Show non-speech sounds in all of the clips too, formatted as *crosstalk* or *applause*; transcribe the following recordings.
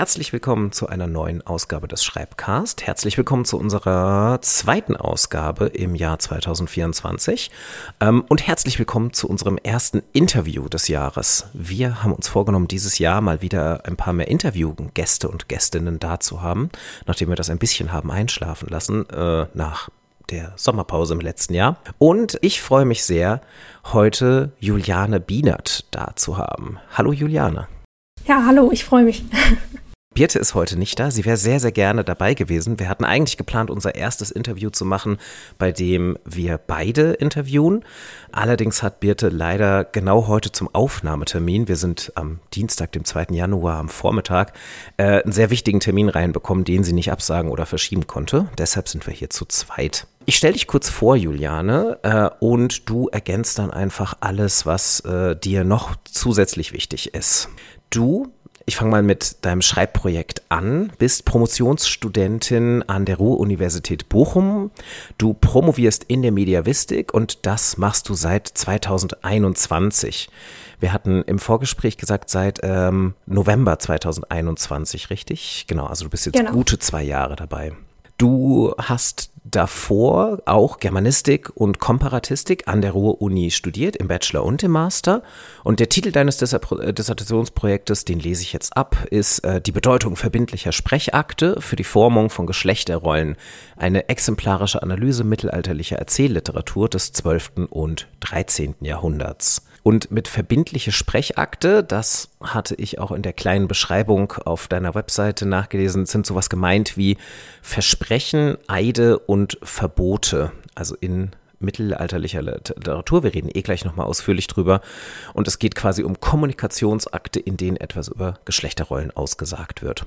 Herzlich willkommen zu einer neuen Ausgabe des Schreibcast. Herzlich willkommen zu unserer zweiten Ausgabe im Jahr 2024. Ähm, und herzlich willkommen zu unserem ersten Interview des Jahres. Wir haben uns vorgenommen, dieses Jahr mal wieder ein paar mehr Interviewgäste und Gästinnen da zu haben, nachdem wir das ein bisschen haben einschlafen lassen äh, nach der Sommerpause im letzten Jahr. Und ich freue mich sehr, heute Juliane Bienert da zu haben. Hallo Juliane. Ja, hallo, ich freue mich. *laughs* Birte ist heute nicht da. Sie wäre sehr, sehr gerne dabei gewesen. Wir hatten eigentlich geplant, unser erstes Interview zu machen, bei dem wir beide interviewen. Allerdings hat Birte leider genau heute zum Aufnahmetermin, wir sind am Dienstag, dem 2. Januar am Vormittag, äh, einen sehr wichtigen Termin reinbekommen, den sie nicht absagen oder verschieben konnte. Deshalb sind wir hier zu zweit. Ich stelle dich kurz vor, Juliane, äh, und du ergänzt dann einfach alles, was äh, dir noch zusätzlich wichtig ist. Du, ich fange mal mit deinem Schreibprojekt an, bist Promotionsstudentin an der Ruhr-Universität Bochum. Du promovierst in der Mediavistik und das machst du seit 2021. Wir hatten im Vorgespräch gesagt, seit ähm, November 2021, richtig? Genau, also du bist jetzt genau. gute zwei Jahre dabei. Du hast davor auch Germanistik und Komparatistik an der Ruhr-Uni studiert, im Bachelor und im Master. Und der Titel deines äh, Dissertationsprojektes, den lese ich jetzt ab, ist äh, Die Bedeutung verbindlicher Sprechakte für die Formung von Geschlechterrollen. Eine exemplarische Analyse mittelalterlicher Erzählliteratur des 12. und 13. Jahrhunderts. Und mit verbindliche Sprechakte, das hatte ich auch in der kleinen Beschreibung auf deiner Webseite nachgelesen, sind sowas gemeint wie Versprechen, Eide und Verbote. Also in mittelalterlicher Literatur. Wir reden eh gleich nochmal ausführlich drüber. Und es geht quasi um Kommunikationsakte, in denen etwas über Geschlechterrollen ausgesagt wird.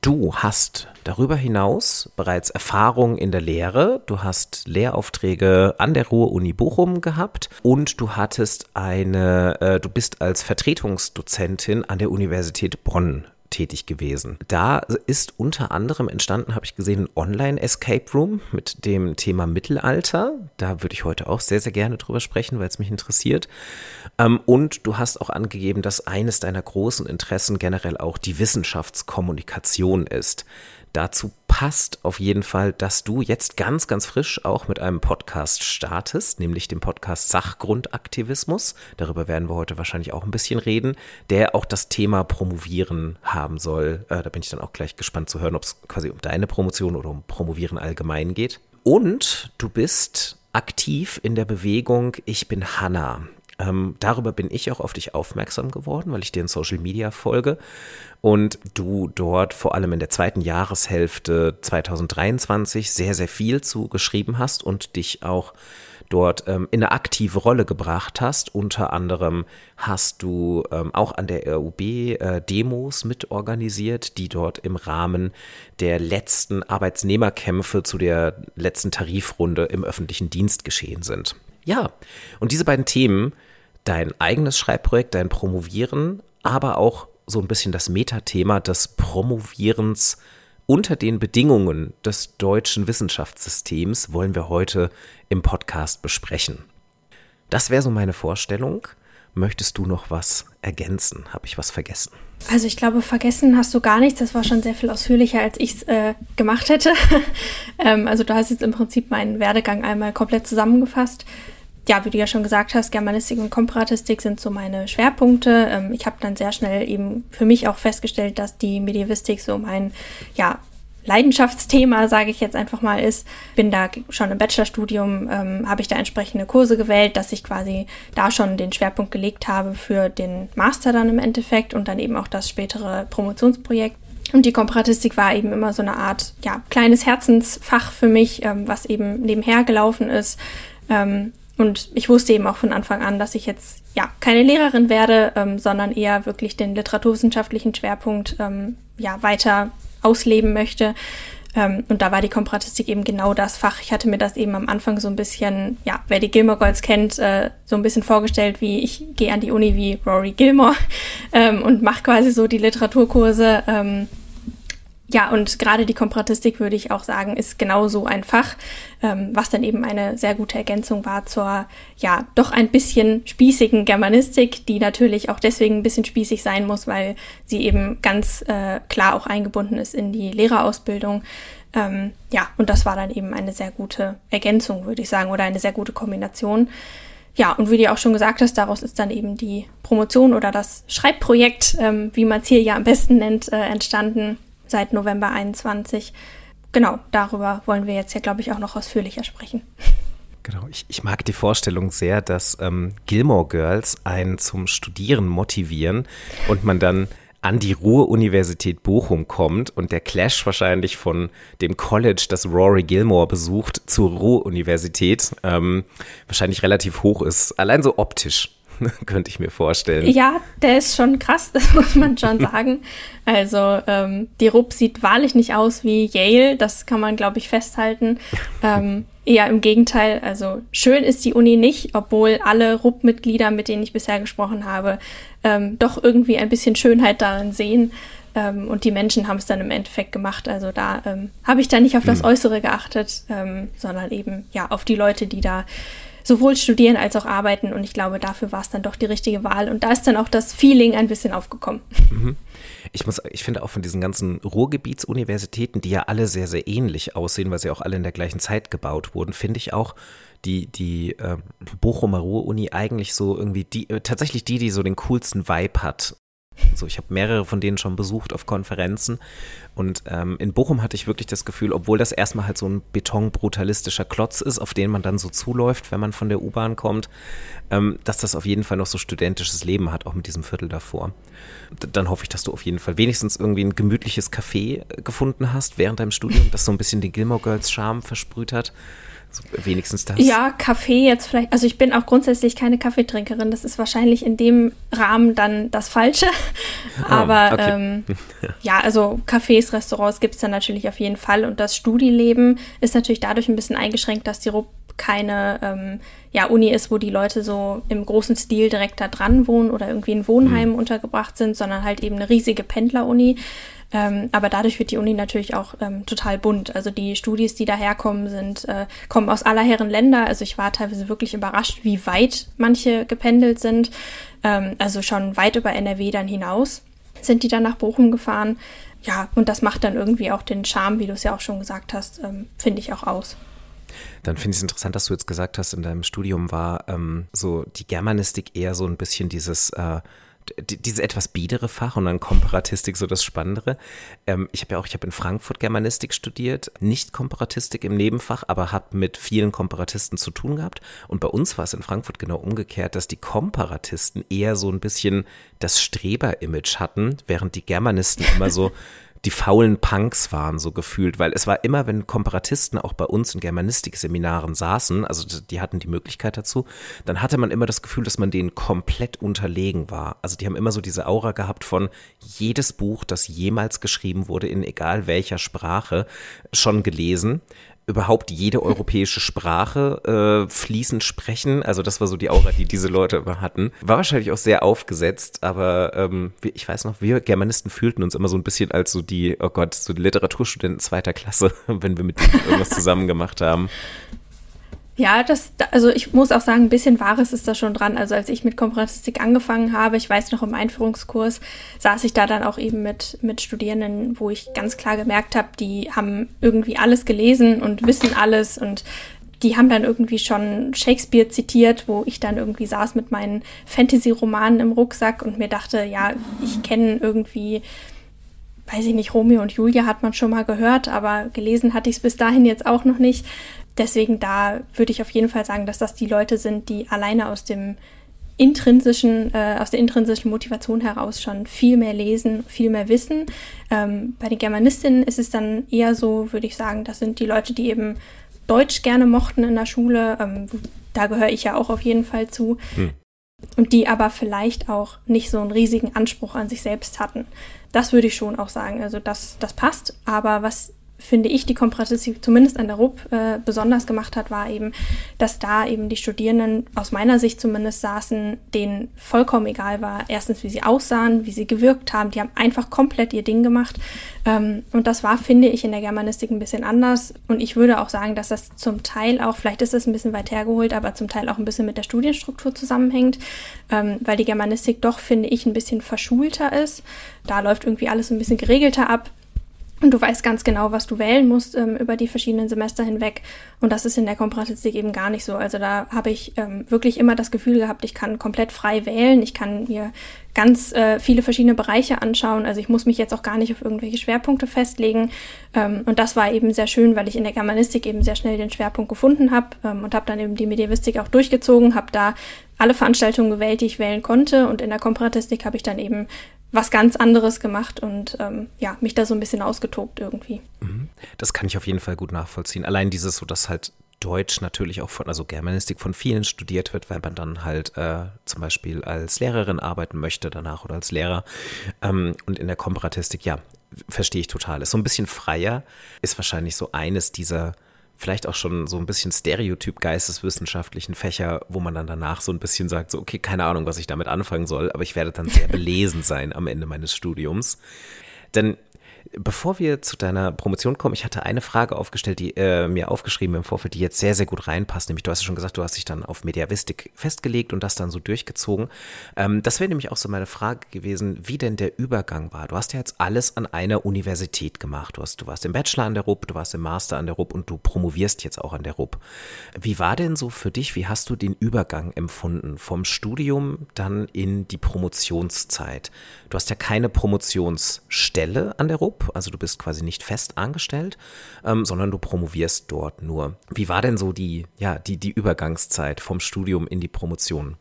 Du hast darüber hinaus bereits Erfahrung in der Lehre. Du hast Lehraufträge an der Ruhr-Uni Bochum gehabt und du hattest eine, äh, du bist als Vertretungsdozentin an der Universität Bonn tätig gewesen. Da ist unter anderem entstanden, habe ich gesehen, ein Online-Escape Room mit dem Thema Mittelalter. Da würde ich heute auch sehr, sehr gerne drüber sprechen, weil es mich interessiert. Ähm, und du hast auch angegeben, dass eines deiner großen Interessen generell auch die Wissenschaftskommunikation ist. Dazu passt auf jeden Fall, dass du jetzt ganz, ganz frisch auch mit einem Podcast startest, nämlich dem Podcast Sachgrundaktivismus. Darüber werden wir heute wahrscheinlich auch ein bisschen reden, der auch das Thema Promovieren haben soll. Äh, da bin ich dann auch gleich gespannt zu hören, ob es quasi um deine Promotion oder um Promovieren allgemein geht. Und du bist aktiv in der Bewegung Ich bin Hanna. Ähm, darüber bin ich auch auf dich aufmerksam geworden, weil ich dir in Social Media folge und du dort vor allem in der zweiten Jahreshälfte 2023 sehr, sehr viel zu geschrieben hast und dich auch dort ähm, in eine aktive Rolle gebracht hast. Unter anderem hast du ähm, auch an der RUB äh, Demos mitorganisiert, die dort im Rahmen der letzten Arbeitsnehmerkämpfe zu der letzten Tarifrunde im öffentlichen Dienst geschehen sind. Ja, und diese beiden Themen, dein eigenes Schreibprojekt, dein Promovieren, aber auch so ein bisschen das Metathema des Promovierens unter den Bedingungen des deutschen Wissenschaftssystems wollen wir heute im Podcast besprechen. Das wäre so meine Vorstellung. Möchtest du noch was ergänzen? Habe ich was vergessen? Also ich glaube, vergessen hast du gar nichts. Das war schon sehr viel ausführlicher, als ich es äh, gemacht hätte. *laughs* ähm, also du hast jetzt im Prinzip meinen Werdegang einmal komplett zusammengefasst. Ja, wie du ja schon gesagt hast, Germanistik und Komparatistik sind so meine Schwerpunkte. Ähm, ich habe dann sehr schnell eben für mich auch festgestellt, dass die Medievistik so mein ja, Leidenschaftsthema, sage ich jetzt einfach mal, ist. Bin da schon im Bachelorstudium, ähm, habe ich da entsprechende Kurse gewählt, dass ich quasi da schon den Schwerpunkt gelegt habe für den Master dann im Endeffekt und dann eben auch das spätere Promotionsprojekt. Und die Komparatistik war eben immer so eine Art, ja, kleines Herzensfach für mich, ähm, was eben nebenher gelaufen ist. Ähm, und ich wusste eben auch von Anfang an, dass ich jetzt ja keine Lehrerin werde, ähm, sondern eher wirklich den literaturwissenschaftlichen Schwerpunkt ähm, ja weiter ausleben möchte. Ähm, und da war die Komparatistik eben genau das Fach. Ich hatte mir das eben am Anfang so ein bisschen, ja, wer die Gilmore Girls kennt, äh, so ein bisschen vorgestellt, wie ich gehe an die Uni wie Rory Gilmore *laughs* ähm, und mache quasi so die Literaturkurse. Ähm, Ja, und gerade die Komparatistik würde ich auch sagen, ist genauso ein Fach, ähm, was dann eben eine sehr gute Ergänzung war zur, ja, doch ein bisschen spießigen Germanistik, die natürlich auch deswegen ein bisschen spießig sein muss, weil sie eben ganz äh, klar auch eingebunden ist in die Lehrerausbildung. Ähm, ja, und das war dann eben eine sehr gute Ergänzung, würde ich sagen, oder eine sehr gute Kombination. Ja, und wie du auch schon gesagt hast, daraus ist dann eben die Promotion oder das Schreibprojekt, ähm, wie man es hier ja am besten nennt, äh, entstanden seit November 21. Genau, darüber wollen wir jetzt ja, glaube ich, auch noch ausführlicher sprechen. Genau, ich, ich mag die Vorstellung sehr, dass ähm, Gilmore Girls einen zum Studieren motivieren und man dann an die Ruhr-Universität Bochum kommt und der Clash wahrscheinlich von dem College, das Rory Gilmore besucht, zur Ruhr-Universität ähm, wahrscheinlich relativ hoch ist. Allein so optisch. *laughs* könnte ich mir vorstellen. Ja, der ist schon krass, *laughs* das muss man schon *laughs* sagen. Also ähm, die RUP sieht wahrlich nicht aus wie Yale, das kann man, glaube ich, festhalten. Ähm, eher im Gegenteil, also schön ist die Uni nicht, obwohl alle RUP-Mitglieder, mit denen ich bisher gesprochen habe, ähm, doch irgendwie ein bisschen Schönheit darin sehen. Ähm, und die Menschen haben es dann im Endeffekt gemacht. Also da ähm, habe ich da nicht auf das hm. Äußere geachtet, ähm, sondern eben ja auf die Leute, die da sowohl studieren als auch arbeiten. Und ich glaube, dafür war es dann doch die richtige Wahl. Und da ist dann auch das Feeling ein bisschen aufgekommen. Mhm. Ich muss, ich finde auch von diesen ganzen Ruhrgebietsuniversitäten, die ja alle sehr, sehr ähnlich aussehen, weil sie auch alle in der gleichen Zeit gebaut wurden, finde ich auch die, die äh, Bochumer Ruhr-Uni eigentlich so irgendwie die, äh, tatsächlich die, die so den coolsten Vibe hat. So, ich habe mehrere von denen schon besucht auf Konferenzen und ähm, in Bochum hatte ich wirklich das Gefühl, obwohl das erstmal halt so ein betonbrutalistischer Klotz ist, auf den man dann so zuläuft, wenn man von der U-Bahn kommt, ähm, dass das auf jeden Fall noch so studentisches Leben hat, auch mit diesem Viertel davor. D dann hoffe ich, dass du auf jeden Fall wenigstens irgendwie ein gemütliches Café äh, gefunden hast während deinem Studium, das so ein bisschen den Gilmore Girls Charme versprüht hat. Wenigstens das. Ja, Kaffee jetzt vielleicht. Also ich bin auch grundsätzlich keine Kaffeetrinkerin. Das ist wahrscheinlich in dem Rahmen dann das Falsche. Ah, *laughs* Aber okay. ähm, *laughs* ja, also Cafés, Restaurants gibt es dann natürlich auf jeden Fall. Und das Studieleben ist natürlich dadurch ein bisschen eingeschränkt, dass die keine ähm, ja, Uni ist, wo die Leute so im großen Stil direkt da dran wohnen oder irgendwie in Wohnheimen mhm. untergebracht sind, sondern halt eben eine riesige Pendleruni. Ähm, aber dadurch wird die Uni natürlich auch ähm, total bunt. Also die Studis, die daherkommen, sind, äh, kommen aus aller Herren Länder. Also ich war teilweise wirklich überrascht, wie weit manche gependelt sind. Ähm, also schon weit über NRW dann hinaus sind die dann nach Bochum gefahren. Ja, und das macht dann irgendwie auch den Charme, wie du es ja auch schon gesagt hast, ähm, finde ich auch aus. Dann finde ich es interessant, dass du jetzt gesagt hast, in deinem Studium war ähm, so die Germanistik eher so ein bisschen dieses äh, dieses etwas biedere Fach und dann Komparatistik so das Spannendere. Ähm, ich habe ja auch, ich habe in Frankfurt Germanistik studiert, nicht Komparatistik im Nebenfach, aber habe mit vielen Komparatisten zu tun gehabt. Und bei uns war es in Frankfurt genau umgekehrt, dass die Komparatisten eher so ein bisschen das Streber-Image hatten, während die Germanisten immer so *laughs* die faulen Punks waren, so gefühlt, weil es war immer, wenn Komparatisten auch bei uns in Germanistikseminaren saßen, also die hatten die Möglichkeit dazu, dann hatte man immer das Gefühl, dass man denen komplett unterlegen war. Also die haben immer so diese Aura gehabt von jedes Buch, das jemals geschrieben wurde, in egal welcher Sprache, schon gelesen überhaupt jede europäische Sprache äh, fließend sprechen. Also das war so die Aura, die diese Leute immer hatten. War wahrscheinlich auch sehr aufgesetzt, aber ähm, ich weiß noch, wir Germanisten fühlten uns immer so ein bisschen als so die, oh Gott, so die Literaturstudenten zweiter Klasse, *laughs* wenn wir mit denen irgendwas zusammen gemacht haben. Ja, das, also ich muss auch sagen, ein bisschen Wahres ist da schon dran. Also als ich mit Komparatistik angefangen habe, ich weiß noch im Einführungskurs, saß ich da dann auch eben mit, mit Studierenden, wo ich ganz klar gemerkt habe, die haben irgendwie alles gelesen und wissen alles und die haben dann irgendwie schon Shakespeare zitiert, wo ich dann irgendwie saß mit meinen Fantasy-Romanen im Rucksack und mir dachte, ja, ich kenne irgendwie weiß ich nicht, Romeo und Julia hat man schon mal gehört, aber gelesen hatte ich es bis dahin jetzt auch noch nicht deswegen da würde ich auf jeden Fall sagen, dass das die Leute sind, die alleine aus dem intrinsischen, äh, aus der intrinsischen Motivation heraus schon viel mehr lesen, viel mehr wissen. Ähm, bei den Germanistinnen ist es dann eher so, würde ich sagen, das sind die Leute, die eben Deutsch gerne mochten in der Schule. Ähm, da gehöre ich ja auch auf jeden Fall zu. Hm. Und die aber vielleicht auch nicht so einen riesigen Anspruch an sich selbst hatten. Das würde ich schon auch sagen. Also das, das passt. Aber was finde ich, die Komparatistik zumindest an der RUB äh, besonders gemacht hat, war eben, dass da eben die Studierenden aus meiner Sicht zumindest saßen, denen vollkommen egal war, erstens, wie sie aussahen, wie sie gewirkt haben. Die haben einfach komplett ihr Ding gemacht. Ähm, und das war, finde ich, in der Germanistik ein bisschen anders. Und ich würde auch sagen, dass das zum Teil auch, vielleicht ist das ein bisschen weit hergeholt, aber zum Teil auch ein bisschen mit der Studienstruktur zusammenhängt, ähm, weil die Germanistik doch, finde ich, ein bisschen verschulter ist. Da läuft irgendwie alles ein bisschen geregelter ab. Und du weißt ganz genau, was du wählen musst ähm, über die verschiedenen Semester hinweg. Und das ist in der Komparatistik eben gar nicht so. Also da habe ich ähm, wirklich immer das Gefühl gehabt, ich kann komplett frei wählen. Ich kann mir ganz äh, viele verschiedene Bereiche anschauen. Also ich muss mich jetzt auch gar nicht auf irgendwelche Schwerpunkte festlegen. Ähm, und das war eben sehr schön, weil ich in der Germanistik eben sehr schnell den Schwerpunkt gefunden habe ähm, und habe dann eben die Medievistik auch durchgezogen, habe da alle Veranstaltungen gewählt, die ich wählen konnte. Und in der Komparatistik habe ich dann eben was ganz anderes gemacht und ähm, ja, mich da so ein bisschen ausgetobt irgendwie. Mhm. Das kann ich auf jeden Fall gut nachvollziehen. Allein dieses so, dass halt Deutsch natürlich auch von, also Germanistik von vielen studiert wird, weil man dann halt äh, zum Beispiel als Lehrerin arbeiten möchte danach oder als Lehrer. Ähm, und in der Komparatistik, ja, verstehe ich total. Ist so ein bisschen freier, ist wahrscheinlich so eines dieser vielleicht auch schon so ein bisschen Stereotyp geisteswissenschaftlichen Fächer, wo man dann danach so ein bisschen sagt, so, okay, keine Ahnung, was ich damit anfangen soll, aber ich werde dann sehr *laughs* belesen sein am Ende meines Studiums. Denn Bevor wir zu deiner Promotion kommen, ich hatte eine Frage aufgestellt, die äh, mir aufgeschrieben im Vorfeld, die jetzt sehr, sehr gut reinpasst. Nämlich, du hast ja schon gesagt, du hast dich dann auf Mediavistik festgelegt und das dann so durchgezogen. Ähm, das wäre nämlich auch so meine Frage gewesen, wie denn der Übergang war. Du hast ja jetzt alles an einer Universität gemacht. Du, hast, du warst im Bachelor an der RUB, du warst im Master an der RUB und du promovierst jetzt auch an der RUB. Wie war denn so für dich, wie hast du den Übergang empfunden vom Studium dann in die Promotionszeit? Du hast ja keine Promotionsstelle an der RUB also du bist quasi nicht fest angestellt, ähm, sondern du promovierst dort nur. Wie war denn so die, ja, die, die Übergangszeit vom Studium in die Promotion?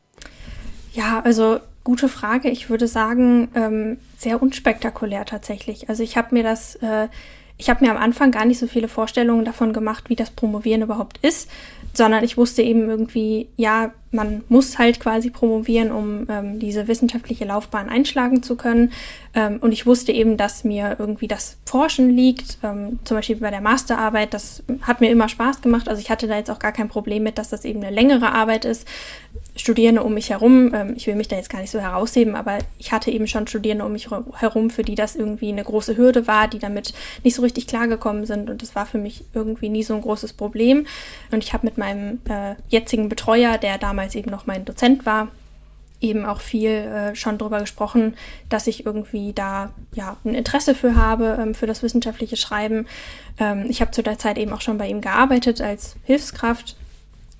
Ja, also gute Frage. Ich würde sagen, ähm, sehr unspektakulär tatsächlich. Also ich habe mir das, äh, ich habe mir am Anfang gar nicht so viele Vorstellungen davon gemacht, wie das Promovieren überhaupt ist, sondern ich wusste eben irgendwie, ja, man muss halt quasi promovieren, um ähm, diese wissenschaftliche Laufbahn einschlagen zu können. Ähm, und ich wusste eben, dass mir irgendwie das Forschen liegt, ähm, zum Beispiel bei der Masterarbeit. Das hat mir immer Spaß gemacht. Also ich hatte da jetzt auch gar kein Problem mit, dass das eben eine längere Arbeit ist. Studierende um mich herum, ähm, ich will mich da jetzt gar nicht so herausheben, aber ich hatte eben schon Studierende um mich herum, für die das irgendwie eine große Hürde war, die damit nicht so richtig klargekommen sind. Und das war für mich irgendwie nie so ein großes Problem. Und ich habe mit meinem äh, jetzigen Betreuer, der damals damals eben noch mein Dozent war, eben auch viel äh, schon darüber gesprochen, dass ich irgendwie da ja ein Interesse für habe, ähm, für das wissenschaftliche Schreiben. Ähm, ich habe zu der Zeit eben auch schon bei ihm gearbeitet als Hilfskraft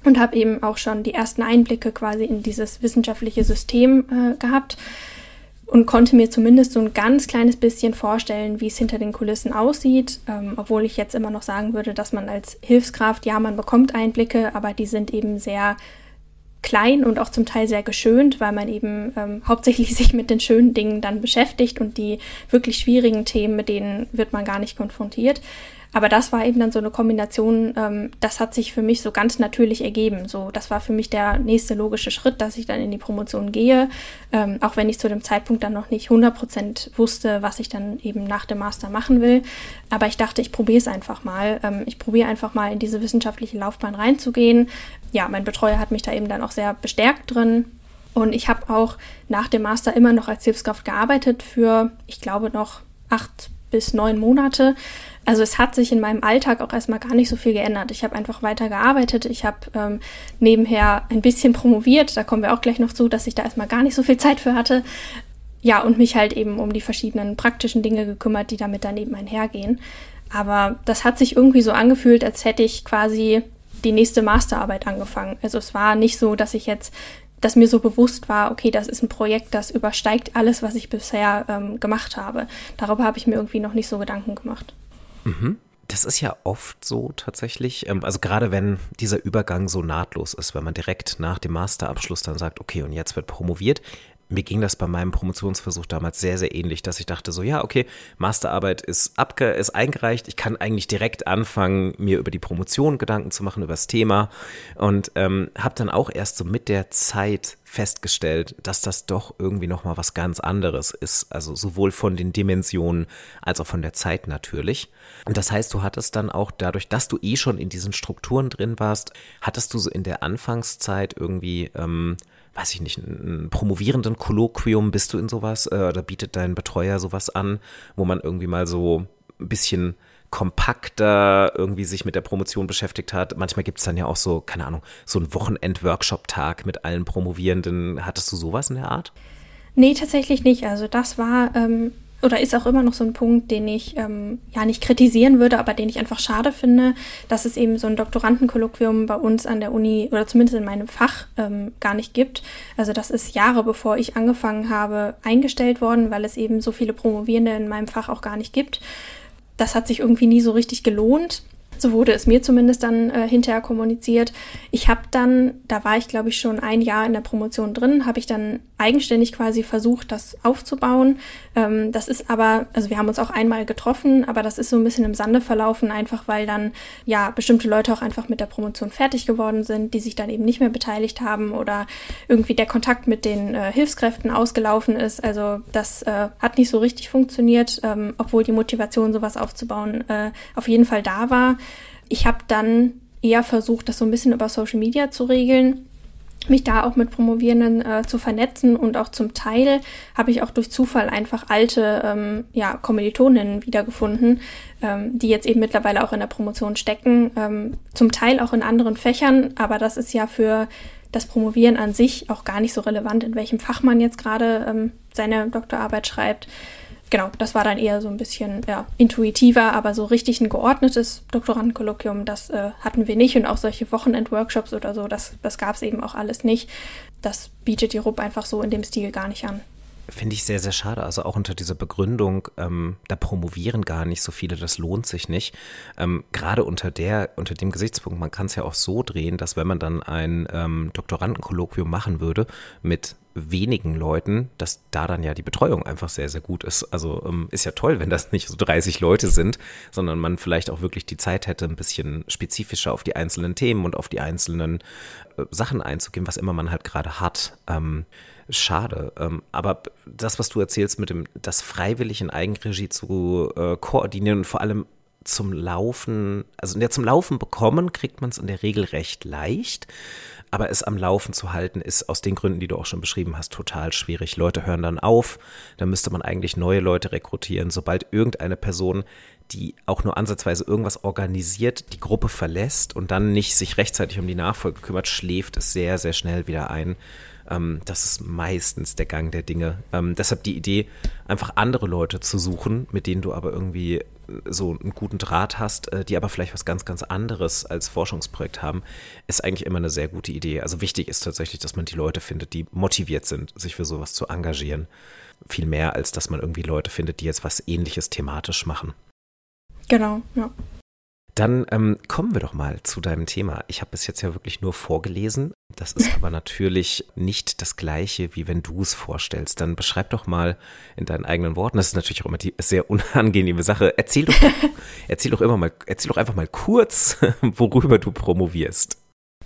und habe eben auch schon die ersten Einblicke quasi in dieses wissenschaftliche System äh, gehabt und konnte mir zumindest so ein ganz kleines bisschen vorstellen, wie es hinter den Kulissen aussieht, ähm, obwohl ich jetzt immer noch sagen würde, dass man als Hilfskraft, ja, man bekommt Einblicke, aber die sind eben sehr klein und auch zum Teil sehr geschönt, weil man eben ähm, hauptsächlich *laughs* sich mit den schönen Dingen dann beschäftigt und die wirklich schwierigen Themen, mit denen wird man gar nicht konfrontiert. Aber das war eben dann so eine Kombination, ähm, das hat sich für mich so ganz natürlich ergeben. So, das war für mich der nächste logische Schritt, dass ich dann in die Promotion gehe, ähm, auch wenn ich zu dem Zeitpunkt dann noch nicht 100 Prozent wusste, was ich dann eben nach dem Master machen will. Aber ich dachte, ich probiere es einfach mal. Ähm, ich probiere einfach mal in diese wissenschaftliche Laufbahn reinzugehen. Ja, mein Betreuer hat mich da eben dann auch sehr bestärkt drin. Und ich habe auch nach dem Master immer noch als Hilfskraft gearbeitet für, ich glaube, noch acht bis neun Monate. Also es hat sich in meinem Alltag auch erstmal gar nicht so viel geändert. Ich habe einfach weiter gearbeitet. Ich habe ähm, nebenher ein bisschen promoviert. Da kommen wir auch gleich noch zu, dass ich da erstmal gar nicht so viel Zeit für hatte. Ja, und mich halt eben um die verschiedenen praktischen Dinge gekümmert, die damit daneben einhergehen. Aber das hat sich irgendwie so angefühlt, als hätte ich quasi die nächste Masterarbeit angefangen. Also es war nicht so, dass ich jetzt dass mir so bewusst war, okay, das ist ein Projekt, das übersteigt alles, was ich bisher ähm, gemacht habe. Darüber habe ich mir irgendwie noch nicht so Gedanken gemacht. Mhm. Das ist ja oft so tatsächlich, ähm, also gerade wenn dieser Übergang so nahtlos ist, wenn man direkt nach dem Masterabschluss dann sagt, okay, und jetzt wird promoviert. mir ging das bei meinem Promotionsversuch damals sehr, sehr ähnlich, dass ich dachte so, ja, okay, Masterarbeit ist abge ist eingereicht, ich kann eigentlich direkt anfangen, mir über die Promotion Gedanken zu machen, über das Thema und ähm, habe dann auch erst so mit der Zeit festgestellt, dass das doch irgendwie noch mal was ganz anderes ist, also sowohl von den Dimensionen als auch von der Zeit natürlich. Und das heißt, du hattest dann auch dadurch, dass du eh schon in diesen Strukturen drin warst, hattest du so in der Anfangszeit irgendwie ähm, weiß ich nicht, ein promovierenden Kolloquium, bist du in sowas äh, oder bietet dein Betreuer sowas an, wo man irgendwie mal so ein bisschen kompakter irgendwie sich mit der Promotion beschäftigt hat. Manchmal gibt es dann ja auch so, keine Ahnung, so einen Wochenend-Workshop-Tag mit allen Promovierenden. Hattest du sowas in der Art? Nee, tatsächlich nicht. Also das war ähm, oder ist auch immer noch so ein Punkt, den ich ähm, ja nicht kritisieren würde, aber den ich einfach schade finde, dass es eben so ein Doktorandenkolloquium bei uns an der Uni oder zumindest in meinem Fach ähm, gar nicht gibt. Also das ist Jahre bevor ich angefangen habe eingestellt worden, weil es eben so viele Promovierende in meinem Fach auch gar nicht gibt. Das hat sich irgendwie nie so richtig gelohnt. So wurde es mir zumindest dann äh, hinterher kommuniziert. Ich habe dann, da war ich glaube ich schon ein Jahr in der Promotion drin, habe ich dann eigenständig quasi versucht, das aufzubauen. Ähm, das ist aber, also wir haben uns auch einmal getroffen, aber das ist so ein bisschen im Sande verlaufen, einfach weil dann ja bestimmte Leute auch einfach mit der Promotion fertig geworden sind, die sich dann eben nicht mehr beteiligt haben oder irgendwie der Kontakt mit den äh, Hilfskräften ausgelaufen ist. Also das äh, hat nicht so richtig funktioniert, ähm, obwohl die Motivation, sowas aufzubauen, äh, auf jeden Fall da war. Ich habe dann eher versucht, das so ein bisschen über Social Media zu regeln mich da auch mit Promovierenden äh, zu vernetzen und auch zum Teil habe ich auch durch Zufall einfach alte ähm, ja, Kommilitoninnen wiedergefunden, ähm, die jetzt eben mittlerweile auch in der Promotion stecken, ähm, zum Teil auch in anderen Fächern, aber das ist ja für das Promovieren an sich auch gar nicht so relevant, in welchem Fach man jetzt gerade ähm, seine Doktorarbeit schreibt genau, das war dann eher so ein bisschen ja, intuitiver, aber so richtig ein geordnetes Doktorandenkolloquium, das äh, hatten wir nicht und auch solche Wochenend-Workshops oder so, das, das gab es eben auch alles nicht. Das bietet die RUP einfach so in dem Stil gar nicht an. Finde ich sehr, sehr schade. Also auch unter dieser Begründung, ähm, da promovieren gar nicht so viele, das lohnt sich nicht. Ähm, Gerade unter der, unter dem Gesichtspunkt, man kann es ja auch so drehen, dass wenn man dann ein ähm, Doktorandenkolloquium machen würde mit wenigen Leuten, dass da dann ja die Betreuung einfach sehr, sehr gut ist. Also ähm, ist ja toll, wenn das nicht so 30 Leute sind, sondern man vielleicht auch wirklich die Zeit hätte, ein bisschen spezifischer auf die einzelnen Themen und auf die einzelnen äh, Sachen einzugehen, was immer man halt gerade hat. Ähm, Schade. Ähm, aber das, was du erzählst mit dem, das freiwillig in Eigenregie zu äh, koordinieren und vor allem zum Laufen, also ja, zum Laufen bekommen, kriegt man es in der Regel recht leicht. Aber es am Laufen zu halten, ist aus den Gründen, die du auch schon beschrieben hast, total schwierig. Leute hören dann auf, da müsste man eigentlich neue Leute rekrutieren. Sobald irgendeine Person, die auch nur ansatzweise irgendwas organisiert, die Gruppe verlässt und dann nicht sich rechtzeitig um die Nachfolge kümmert, schläft es sehr, sehr schnell wieder ein. Ähm, das ist meistens der Gang der Dinge. Ähm, deshalb die Idee, einfach andere Leute zu suchen, mit denen du aber irgendwie so einen guten Draht hast, äh, die aber vielleicht was ganz, ganz anderes als Forschungsprojekt haben, ist eigentlich immer eine sehr gute Idee. Also wichtig ist tatsächlich, dass man die Leute findet, die motiviert sind, sich für sowas zu engagieren. Viel mehr, als dass man irgendwie Leute findet, die jetzt was ähnliches thematisch machen. Genau, ja. Dann ähm, kommen wir doch mal zu deinem Thema. Ich habe bis jetzt ja wirklich nur vorgelesen. Das ist aber natürlich nicht das Gleiche, wie wenn du es vorstellst. Dann beschreib doch mal in deinen eigenen Worten. Das ist natürlich auch immer die sehr unangenehme Sache. Erzähl doch, *laughs* erzähl doch immer mal, erzähl doch einfach mal kurz, *laughs* worüber du promovierst.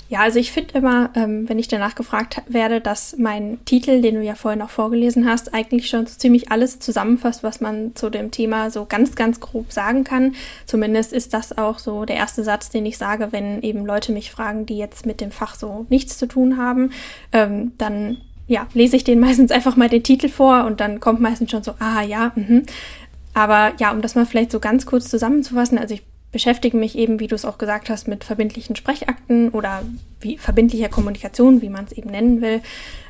Ja, also ich finde immer, ähm, wenn ich danach gefragt werde, dass mein Titel, den du ja vorhin auch vorgelesen hast, eigentlich schon so ziemlich alles zusammenfasst, was man zu dem Thema so ganz, ganz grob sagen kann. Zumindest ist das auch so der erste Satz, den ich sage, wenn eben Leute mich fragen, die jetzt mit dem Fach so nichts zu tun haben. Ähm, dann ja, lese ich denen *laughs* meistens einfach mal den Titel vor und dann kommt meistens schon so, ah ja, mhm. Aber ja, um das mal vielleicht so ganz kurz zusammenzufassen, also ich beschäftige mich eben, wie du es auch gesagt hast, mit verbindlichen Sprechakten oder wie verbindlicher Kommunikation, wie man es eben nennen will.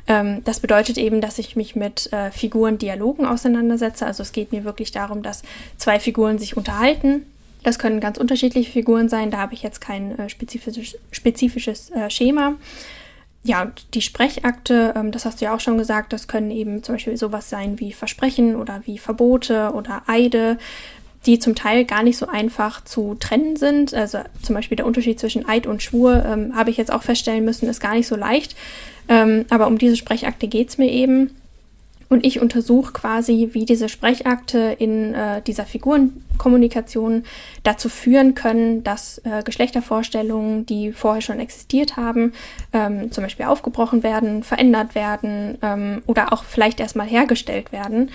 Ähm, das bedeutet eben, dass ich mich mit äh, Figuren, Dialogen auseinandersetze. Also es geht mir wirklich darum, dass zwei Figuren sich unterhalten. Das können ganz unterschiedliche Figuren sein. Da habe ich jetzt kein äh, spezifisches, spezifisches äh, Schema. Ja, die Sprechakte, ähm, das hast du ja auch schon gesagt, das können eben zum Beispiel sowas sein wie Versprechen oder wie Verbote oder Eide die zum Teil gar nicht so einfach zu trennen sind. Also zum Beispiel der Unterschied zwischen Eid und Schwur ähm, habe ich jetzt auch feststellen müssen, ist gar nicht so leicht. Ähm, aber um diese Sprechakte geht es mir eben. Und ich untersuche quasi, wie diese Sprechakte in äh, dieser Figurenkommunikation dazu führen können, dass äh, Geschlechtervorstellungen, die vorher schon existiert haben, ähm, zum Beispiel aufgebrochen werden, verändert werden ähm, oder auch vielleicht erstmal hergestellt werden.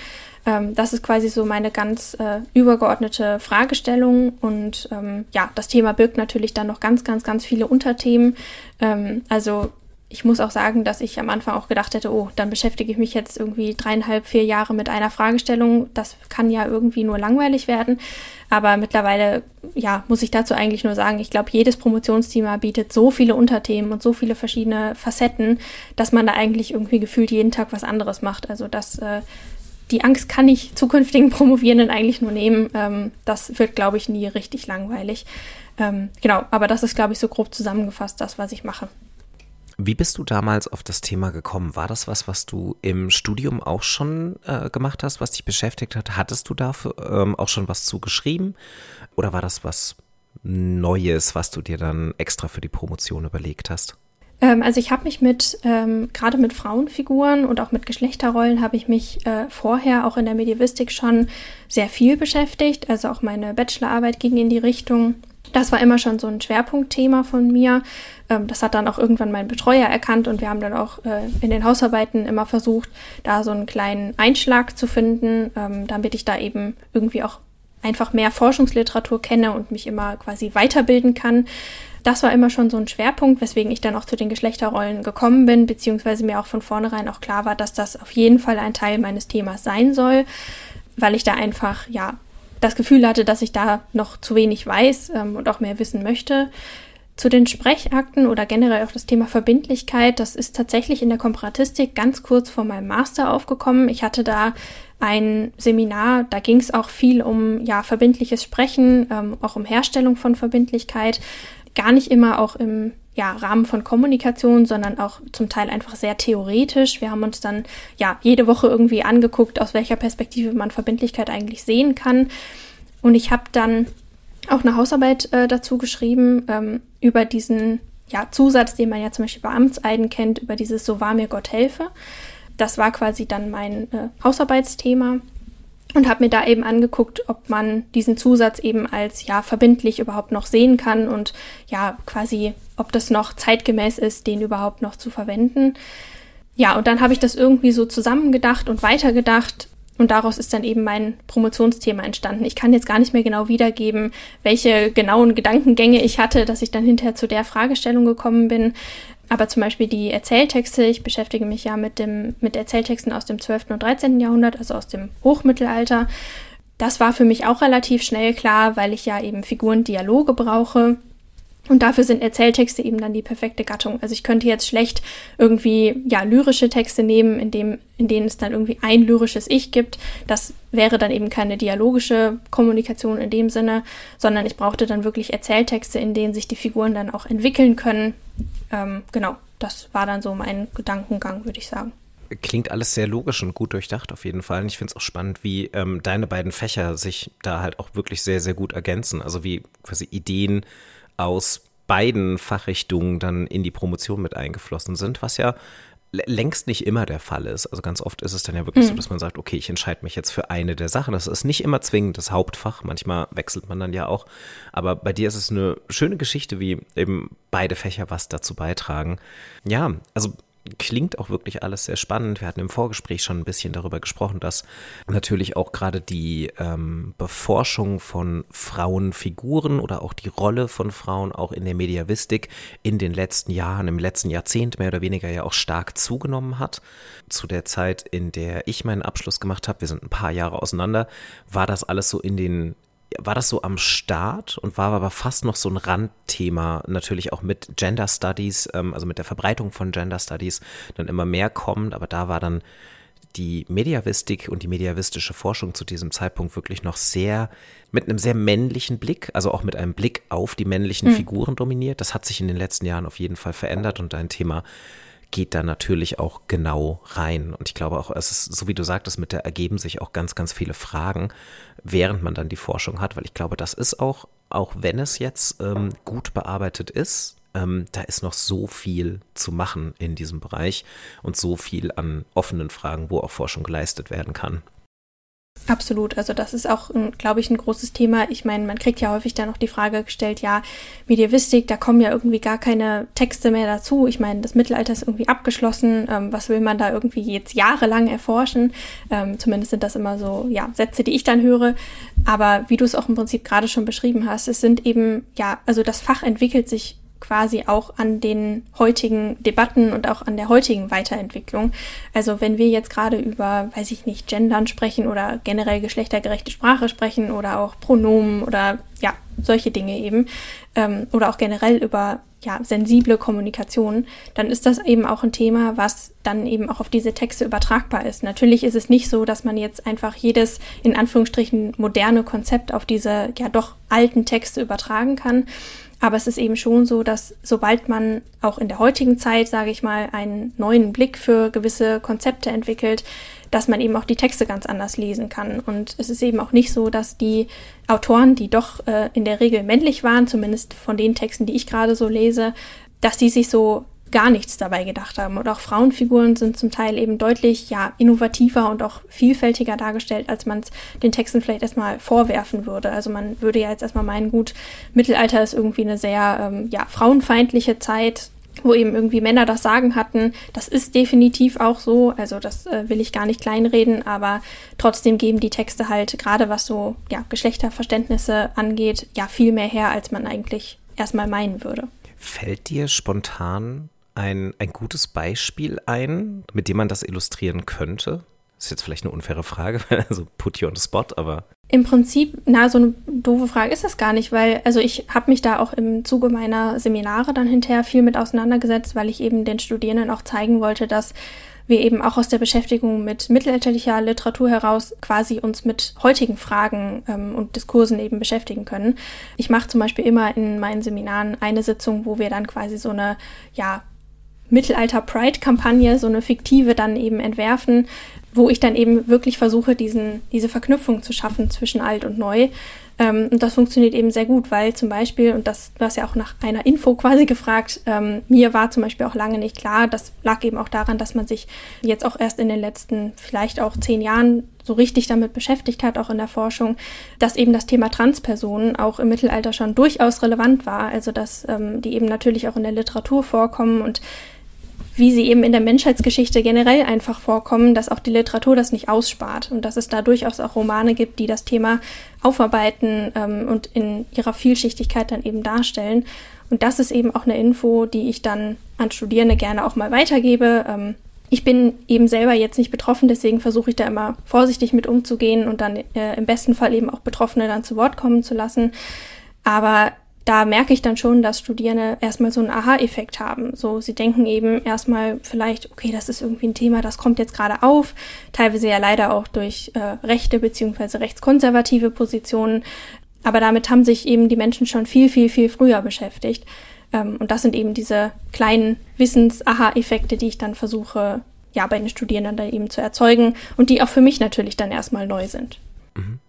Ähm, das ist quasi so meine ganz äh, übergeordnete Fragestellung. Und ähm, ja, das Thema birgt natürlich dann noch ganz, ganz, ganz viele Unterthemen. Ähm, also ich muss auch sagen, dass ich am Anfang auch gedacht hätte, oh, dann beschäftige ich mich jetzt irgendwie dreieinhalb, vier Jahre mit einer Fragestellung. Das kann ja irgendwie nur langweilig werden. Aber mittlerweile, ja, muss ich dazu eigentlich nur sagen, ich glaube, jedes Promotionsthema bietet so viele Unterthemen und so viele verschiedene Facetten, dass man da eigentlich irgendwie gefühlt jeden Tag was anderes macht. Also das, äh, die Angst kann ich zukünftigen Promovierenden eigentlich nur nehmen. Ähm, das wird, glaube ich, nie richtig langweilig. Ähm, genau, aber das ist, glaube ich, so grob zusammengefasst, das, was ich mache. Wie bist du damals auf das Thema gekommen? War das was, was du im Studium auch schon äh, gemacht hast, was dich beschäftigt hat? Hattest du dafür ähm, auch schon was zugeschrieben? Oder war das was Neues, was du dir dann extra für die Promotion überlegt hast? Ähm, also ich habe mich mit, ähm, gerade mit Frauenfiguren und auch mit Geschlechterrollen, habe ich mich äh, vorher auch in der Medievistik schon sehr viel beschäftigt. Also auch meine Bachelorarbeit ging in die Richtung. Das war immer schon so ein Schwerpunktthema von mir. Ähm, das hat dann auch irgendwann mein Betreuer erkannt und wir haben dann auch äh, in den Hausarbeiten immer versucht, da so einen kleinen Einschlag zu finden, ähm, damit ich da eben irgendwie auch einfach mehr Forschungsliteratur kenne und mich immer quasi weiterbilden kann. Das war immer schon so ein Schwerpunkt, weswegen ich dann auch zu den Geschlechterrollen gekommen bin, beziehungsweise mir auch von vornherein auch klar war, dass das auf jeden Fall ein Teil meines Themas sein soll, weil ich da einfach, ja, das Gefühl hatte, dass ich da noch zu wenig weiß ähm, und auch mehr wissen möchte. Zu den Sprechakten oder generell auch das Thema Verbindlichkeit, das ist tatsächlich in der Komparatistik ganz kurz vor meinem Master aufgekommen. Ich hatte da ein Seminar, da ging es auch viel um ja verbindliches Sprechen, ähm, auch um Herstellung von Verbindlichkeit, gar nicht immer auch im ja, Rahmen von Kommunikation, sondern auch zum Teil einfach sehr theoretisch. Wir haben uns dann ja jede Woche irgendwie angeguckt, aus welcher Perspektive man Verbindlichkeit eigentlich sehen kann. Und ich habe dann auch eine Hausarbeit äh, dazu geschrieben ähm, über diesen ja, Zusatz, den man ja zum Beispiel bei Amtseiden kennt, über dieses So wahr mir Gott helfe. Das war quasi dann mein äh, Hausarbeitsthema und habe mir da eben angeguckt, ob man diesen Zusatz eben als ja verbindlich überhaupt noch sehen kann und ja quasi, ob das noch zeitgemäß ist, den überhaupt noch zu verwenden. Ja, und dann habe ich das irgendwie so zusammengedacht und weitergedacht und daraus ist dann eben mein Promotionsthema entstanden. Ich kann jetzt gar nicht mehr genau wiedergeben, welche genauen Gedankengänge ich hatte, dass ich dann hinterher zu der Fragestellung gekommen bin. Aber zum Beispiel die Erzähltexte, ich beschäftige mich ja mit, dem, mit Erzähltexten aus dem 12. und 13. Jahrhundert, also aus dem Hochmittelalter. Das war für mich auch relativ schnell klar, weil ich ja eben Figuren-Dialoge brauche. Und dafür sind Erzähltexte eben dann die perfekte Gattung. Also ich könnte jetzt schlecht irgendwie ja lyrische Texte nehmen, in dem in denen es dann irgendwie ein lyrisches Ich gibt. Das wäre dann eben keine dialogische Kommunikation in dem Sinne, sondern ich brauchte dann wirklich Erzähltexte, in denen sich die Figuren dann auch entwickeln können. Ähm, genau, das war dann so mein Gedankengang, würde ich sagen klingt alles sehr logisch und gut durchdacht auf jeden Fall. Und ich finde es auch spannend, wie ähm, deine beiden Fächer sich da halt auch wirklich sehr, sehr gut ergänzen. Also wie quasi Ideen aus beiden Fachrichtungen dann in die Promotion mit eingeflossen sind, was ja längst nicht immer der Fall ist. Also ganz oft ist es dann ja wirklich mhm. so, dass man sagt, okay, ich entscheide mich jetzt für eine der Sachen. Das ist nicht immer zwingend das Hauptfach. Manchmal wechselt man dann ja auch. Aber bei dir ist es eine schöne Geschichte, wie eben beide Fächer was dazu beitragen. Ja, also klingt auch wirklich alles sehr spannend. Wir hatten im Vorgespräch schon ein bisschen darüber gesprochen, dass natürlich auch gerade die ähm, Beforschung von Frauenfiguren oder auch die Rolle von Frauen auch in der Mediavistik in den letzten Jahren, im letzten Jahrzehnt mehr oder weniger ja auch stark zugenommen hat. Zu der Zeit, in der ich meinen Abschluss gemacht habe, wir sind ein paar Jahre auseinander, war das alles so in den war das so am Start und war aber fast noch so ein Randthema, natürlich auch mit Gender Studies, ähm, also mit der Verbreitung von Gender Studies dann immer mehr kommend, aber da war dann die Mediavistik und die mediavistische Forschung zu diesem Zeitpunkt wirklich noch sehr mit einem sehr männlichen Blick, also auch mit einem Blick auf die männlichen mhm. Figuren dominiert. Das hat sich in den letzten Jahren auf jeden Fall verändert und dein Thema geht da natürlich auch genau rein. Und ich glaube auch, es ist, so wie du sagtest, mit der ergeben sich auch ganz, ganz viele Fragen, während man dann die Forschung hat, weil ich glaube, das ist auch, auch wenn es jetzt ähm, gut bearbeitet ist, ähm, da ist noch so viel zu machen in diesem Bereich und so viel an offenen Fragen, wo auch Forschung geleistet werden kann. Absolut. Also das ist auch, glaube ich, ein großes Thema. Ich meine, man kriegt ja häufig dann noch die Frage gestellt, ja, Medievistik, da kommen ja irgendwie gar keine Texte mehr dazu. Ich meine, das Mittelalter ist irgendwie abgeschlossen. Ähm, was will man da irgendwie jetzt jahrelang erforschen? Ähm, zumindest sind das immer so, ja, Sätze, die ich dann höre. Aber wie du es auch im Prinzip gerade schon beschrieben hast, es sind eben, ja, also das Fach entwickelt sich quasi auch an den heutigen Debatten und auch an der heutigen Weiterentwicklung. Also wenn wir jetzt gerade über, weiß ich nicht, Gendern sprechen oder generell geschlechtergerechte Sprache sprechen oder auch Pronomen oder ja, solche Dinge eben, ähm, oder auch generell über ja, sensible Kommunikation, dann ist das eben auch ein Thema, was dann eben auch auf diese Texte übertragbar ist. Natürlich ist es nicht so, dass man jetzt einfach jedes in Anführungsstrichen moderne Konzept auf diese ja doch alten Texte übertragen kann. Aber es ist eben schon so, dass sobald man auch in der heutigen Zeit, sage ich mal, einen neuen Blick für gewisse Konzepte entwickelt, dass man eben auch die Texte ganz anders lesen kann. Und es ist eben auch nicht so, dass die Autoren, die doch äh, in der Regel männlich waren, zumindest von den Texten, die ich gerade so lese, dass die sich so gar nichts dabei gedacht haben. Und auch Frauenfiguren sind zum Teil eben deutlich ja, innovativer und auch vielfältiger dargestellt, als man es den Texten vielleicht erstmal vorwerfen würde. Also man würde ja jetzt erstmal meinen, gut, Mittelalter ist irgendwie eine sehr ähm, ja, frauenfeindliche Zeit, wo eben irgendwie Männer das Sagen hatten. Das ist definitiv auch so. Also das äh, will ich gar nicht kleinreden, aber trotzdem geben die Texte halt, gerade was so ja, Geschlechterverständnisse angeht, ja viel mehr her, als man eigentlich erstmal meinen würde. Fällt dir spontan ein, ein gutes Beispiel ein, mit dem man das illustrieren könnte? Das ist jetzt vielleicht eine unfaire Frage, *laughs* also put you on the spot, aber. Im Prinzip, na, so eine doofe Frage ist das gar nicht, weil, also ich habe mich da auch im Zuge meiner Seminare dann hinterher viel mit auseinandergesetzt, weil ich eben den Studierenden auch zeigen wollte, dass wir eben auch aus der Beschäftigung mit mittelalterlicher Literatur heraus quasi uns mit heutigen Fragen ähm, und Diskursen eben beschäftigen können. Ich mache zum Beispiel immer in meinen Seminaren eine Sitzung, wo wir dann quasi so eine, ja, Mittelalter-Pride-Kampagne, so eine fiktive dann eben entwerfen, wo ich dann eben wirklich versuche, diesen, diese Verknüpfung zu schaffen zwischen alt und neu. Ähm, und das funktioniert eben sehr gut, weil zum Beispiel, und das, du hast ja auch nach einer Info *laughs* quasi gefragt, ähm, mir war zum Beispiel auch lange nicht klar, das lag eben auch daran, dass man sich jetzt auch erst in den letzten vielleicht auch zehn Jahren so richtig damit beschäftigt hat, auch in der Forschung, dass eben das Thema Transpersonen auch im Mittelalter schon durchaus relevant war. Also dass ähm, die eben natürlich auch in der Literatur vorkommen und wie sie eben in der Menschheitsgeschichte generell einfach vorkommen, dass auch die Literatur das nicht ausspart und dass es da durchaus auch Romane gibt, die das Thema aufarbeiten ähm, und in ihrer Vielschichtigkeit dann eben darstellen. Und das ist eben auch eine Info, die ich dann an Studierende gerne auch mal weitergebe. Ähm, ich bin eben selber jetzt nicht betroffen, deswegen versuche ich da immer vorsichtig mit umzugehen und dann äh, im besten Fall eben auch Betroffene dann zu Wort kommen zu lassen. Aber da merke ich dann schon, dass Studierende erstmal so einen Aha-Effekt haben. So, sie denken eben erstmal vielleicht, okay, das ist irgendwie ein Thema, das kommt jetzt gerade auf, teilweise ja leider auch durch äh, rechte beziehungsweise rechtskonservative Positionen. Aber damit haben sich eben die Menschen schon viel, viel, viel früher beschäftigt. Ähm, und das sind eben diese kleinen Wissens-Aha-Effekte, die ich dann versuche, ja, bei den Studierenden da eben zu erzeugen und die auch für mich natürlich dann erstmal neu sind. Mhm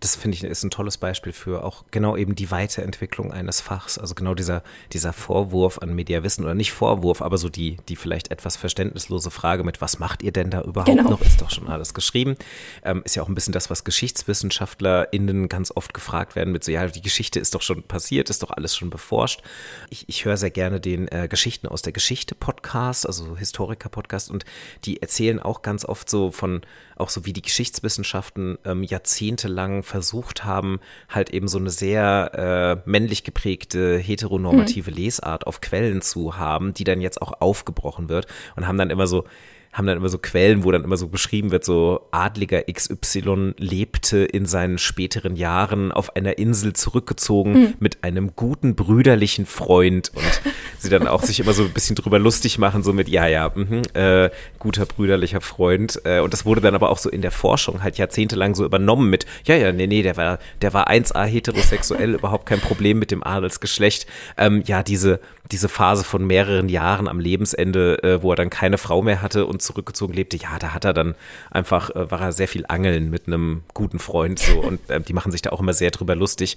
das finde ich ist ein tolles Beispiel für auch genau eben die Weiterentwicklung eines Fachs. Also genau dieser, dieser Vorwurf an Mediawissen oder nicht Vorwurf, aber so die, die vielleicht etwas verständnislose Frage mit, was macht ihr denn da überhaupt genau. noch? Ist doch schon alles geschrieben. Ähm, ist ja auch ein bisschen das, was GeschichtswissenschaftlerInnen ganz oft gefragt werden mit so, ja, die Geschichte ist doch schon passiert, ist doch alles schon beforscht. Ich, ich höre sehr gerne den äh, Geschichten aus der Geschichte Podcast, also Historiker-Podcast und die erzählen auch ganz oft so von, auch so wie die Geschichtswissenschaften ähm, jahrzehntelang versucht haben, halt eben so eine sehr äh, männlich geprägte heteronormative mhm. Lesart auf Quellen zu haben, die dann jetzt auch aufgebrochen wird und haben dann immer so haben dann immer so Quellen, wo dann immer so beschrieben wird, so Adliger XY lebte in seinen späteren Jahren auf einer Insel zurückgezogen mhm. mit einem guten brüderlichen Freund und sie dann auch sich immer so ein bisschen drüber lustig machen, so mit, ja, ja, mh, äh, guter brüderlicher Freund. Äh, und das wurde dann aber auch so in der Forschung halt jahrzehntelang so übernommen mit, ja, ja, nee, nee, der war, der war 1A heterosexuell, *laughs* überhaupt kein Problem mit dem Adelsgeschlecht. Ähm, ja, diese, diese Phase von mehreren Jahren am Lebensende, äh, wo er dann keine Frau mehr hatte und zurückgezogen lebte, ja, da hat er dann einfach, äh, war er sehr viel angeln mit einem guten Freund so und äh, die machen sich da auch immer sehr drüber lustig.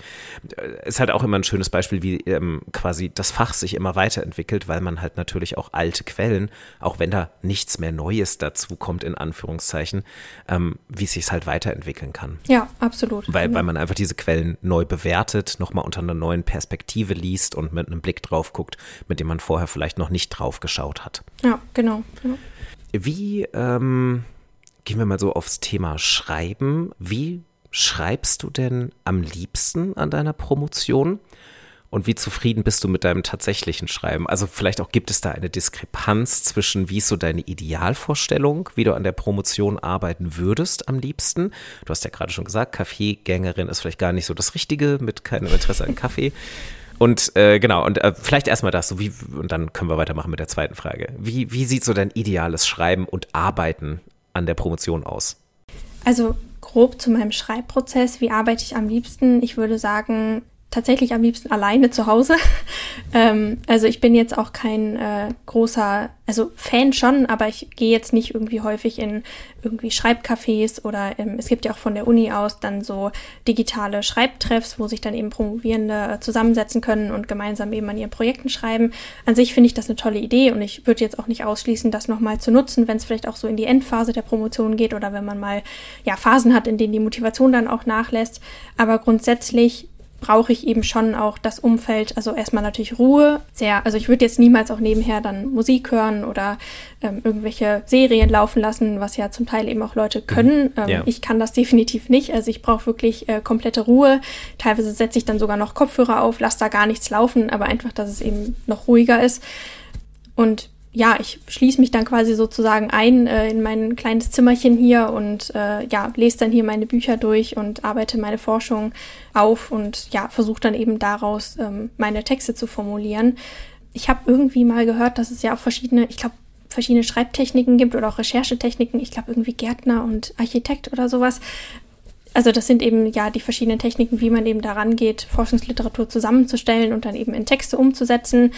Äh, ist halt auch immer ein schönes Beispiel, wie ähm, quasi das Fach sich immer weiterentwickelt, weil man halt natürlich auch alte Quellen, auch wenn da nichts mehr Neues dazu kommt, in Anführungszeichen, ähm, wie es sich halt weiterentwickeln kann. Ja, absolut. Weil, weil man einfach diese Quellen neu bewertet, nochmal unter einer neuen Perspektive liest und mit einem Blick drauf guckt, mit dem man vorher vielleicht noch nicht drauf geschaut hat. Ja, genau. Ja. Wie, ähm, gehen wir mal so aufs Thema Schreiben. Wie schreibst du denn am liebsten an deiner Promotion? Und wie zufrieden bist du mit deinem tatsächlichen Schreiben? Also vielleicht auch gibt es da eine Diskrepanz zwischen, wie ist so deine Idealvorstellung, wie du an der Promotion arbeiten würdest am liebsten. Du hast ja gerade schon gesagt, Kaffeegängerin ist vielleicht gar nicht so das Richtige mit keinem Interesse an Kaffee. *laughs* Und äh, genau, und äh, vielleicht erstmal das, so wie, und dann können wir weitermachen mit der zweiten Frage. Wie, wie sieht so dein ideales Schreiben und Arbeiten an der Promotion aus? Also grob zu meinem Schreibprozess, wie arbeite ich am liebsten? Ich würde sagen, tatsächlich am liebsten alleine zu Hause. *laughs* ähm, also ich bin jetzt auch kein äh, großer, also Fan schon, aber ich gehe jetzt nicht irgendwie häufig in irgendwie Schreibcafés oder ähm, es gibt ja auch von der Uni aus dann so digitale Schreibtreffs, wo sich dann eben Promovierende äh, zusammensetzen können und gemeinsam eben an ihren Projekten schreiben. An sich finde ich das eine tolle Idee und ich würde jetzt auch nicht ausschließen, das nochmal zu nutzen, wenn es vielleicht auch so in die Endphase der Promotion geht oder wenn man mal ja Phasen hat, in denen die Motivation dann auch nachlässt. Aber grundsätzlich brauche ich eben schon auch das Umfeld, also erstmal natürlich Ruhe, sehr, also ich würde jetzt niemals auch nebenher dann Musik hören oder ähm, irgendwelche Serien laufen lassen, was ja zum Teil eben auch Leute können. Mhm. Ähm, ja. Ich kann das *laughs* definitiv nicht, also ich brauche wirklich äh, komplette Ruhe. Teilweise setze ich dann sogar noch Kopfhörer auf, lasse da gar nichts laufen, aber einfach, dass es eben noch ruhiger ist. Und ja, ich schließe mich dann quasi sozusagen ein äh, in mein kleines Zimmerchen hier und äh, ja, lese dann hier meine Bücher durch und arbeite meine Forschung auf und ja, versuche dann eben daraus ähm, meine Texte zu formulieren. Ich habe irgendwie mal gehört, dass es ja auch verschiedene, ich glaube, verschiedene Schreibtechniken gibt oder auch Recherchetechniken. Ich glaube, irgendwie Gärtner und Architekt oder sowas. Also das sind eben ja die verschiedenen Techniken, wie man eben daran geht, Forschungsliteratur zusammenzustellen und dann eben in Texte umzusetzen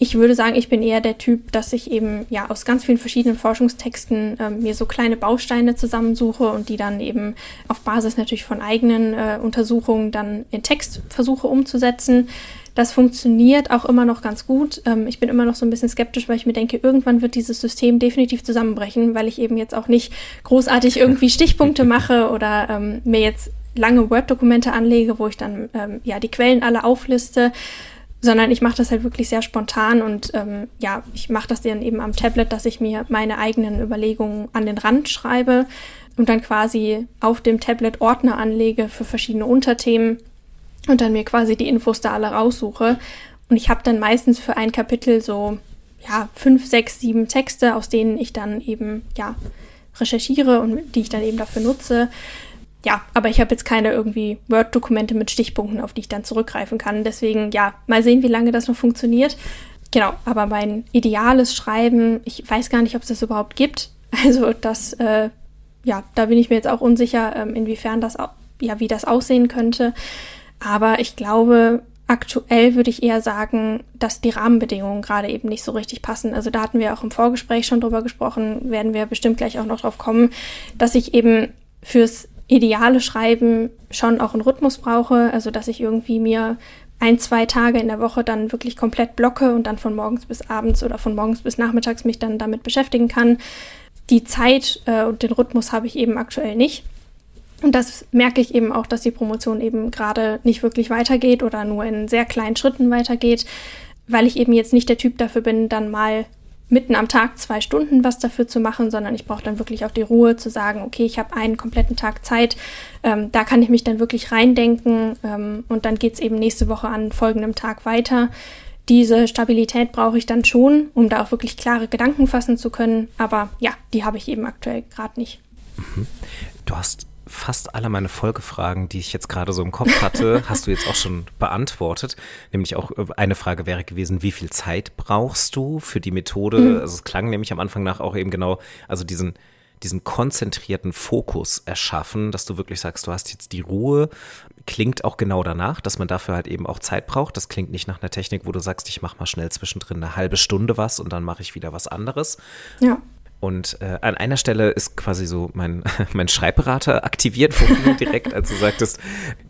ich würde sagen, ich bin eher der Typ, dass ich eben ja aus ganz vielen verschiedenen Forschungstexten ähm, mir so kleine Bausteine zusammensuche und die dann eben auf Basis natürlich von eigenen äh, Untersuchungen dann in Text versuche umzusetzen. Das funktioniert auch immer noch ganz gut. Ähm, ich bin immer noch so ein bisschen skeptisch, weil ich mir denke, irgendwann wird dieses System definitiv zusammenbrechen, weil ich eben jetzt auch nicht großartig *laughs* irgendwie Stichpunkte mache oder ähm, mir jetzt lange Word-Dokumente anlege, wo ich dann ähm, ja die Quellen alle aufliste sondern ich mache das halt wirklich sehr spontan und ähm, ja, ich mache das dann eben am Tablet, dass ich mir meine eigenen Überlegungen an den Rand schreibe und dann quasi auf dem Tablet Ordner anlege für verschiedene Unterthemen und dann mir quasi die Infos da alle raussuche. Und ich habe dann meistens für ein Kapitel so ja fünf, sechs, sieben Texte, aus denen ich dann eben ja recherchiere und die ich dann eben dafür nutze ja, aber ich habe jetzt keine irgendwie Word-Dokumente mit Stichpunkten, auf die ich dann zurückgreifen kann. Deswegen, ja, mal sehen, wie lange das noch funktioniert. Genau, aber mein ideales Schreiben, ich weiß gar nicht, ob es das überhaupt gibt. *laughs* Also das, äh, ja, da bin ich mir jetzt auch unsicher, ähm, inwiefern das, ja, wie das aussehen könnte. Aber ich glaube, aktuell würde ich eher sagen, dass die Rahmenbedingungen gerade eben nicht so richtig passen. Also da hatten wir auch im Vorgespräch schon drüber gesprochen, werden wir bestimmt gleich auch noch drauf kommen, dass ich eben fürs ideale Schreiben schon auch einen Rhythmus brauche, also dass ich irgendwie mir ein, zwei Tage in der Woche dann wirklich komplett blocke und dann von morgens bis abends oder von morgens bis nachmittags mich dann damit beschäftigen kann. Die Zeit äh, und den Rhythmus habe ich eben aktuell nicht. Und das merke ich eben auch, dass die Promotion eben gerade nicht wirklich weitergeht oder nur in sehr kleinen Schritten weitergeht, weil ich eben jetzt nicht der Typ dafür bin, dann mal mitten am Tag zwei Stunden was dafür zu machen, sondern ich brauche dann wirklich auch die Ruhe zu sagen, okay, ich habe einen kompletten Tag Zeit, ähm, da kann ich mich dann wirklich reindenken ähm, und dann geht's eben nächste Woche an folgendem Tag weiter. Diese Stabilität brauche ich dann schon, um da auch wirklich klare Gedanken fassen zu können, aber ja, die habe ich eben aktuell gerade nicht. Mhm. Du hast fast alle meine Folgefragen, die ich jetzt gerade so im Kopf hatte, *laughs* hast du jetzt auch schon beantwortet. Nämlich auch äh, eine Frage wäre gewesen, wie viel Zeit brauchst du für die Methode? Mhm. Also es klang nämlich am Anfang nach auch eben genau, also diesen, diesen konzentrierten Fokus erschaffen, dass du wirklich sagst, du hast jetzt die Ruhe, klingt auch genau danach, dass man dafür halt eben auch Zeit braucht. Das klingt nicht nach einer Technik, wo du sagst, ich mache mal schnell zwischendrin eine halbe Stunde was und dann mache ich wieder was anderes. Ja. Und äh, an einer Stelle ist quasi so mein, *laughs* mein Schreibberater aktiviert worden direkt, als du sagtest,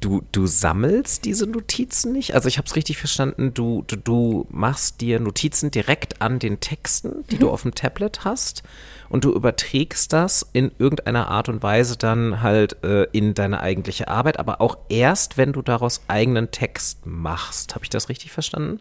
du, du sammelst diese Notizen nicht. Also ich habe es richtig verstanden, du, du, du machst dir Notizen direkt an den Texten, die mhm. du auf dem Tablet hast und du überträgst das in irgendeiner Art und Weise dann halt äh, in deine eigentliche Arbeit, aber auch erst, wenn du daraus eigenen Text machst. Habe ich das richtig verstanden?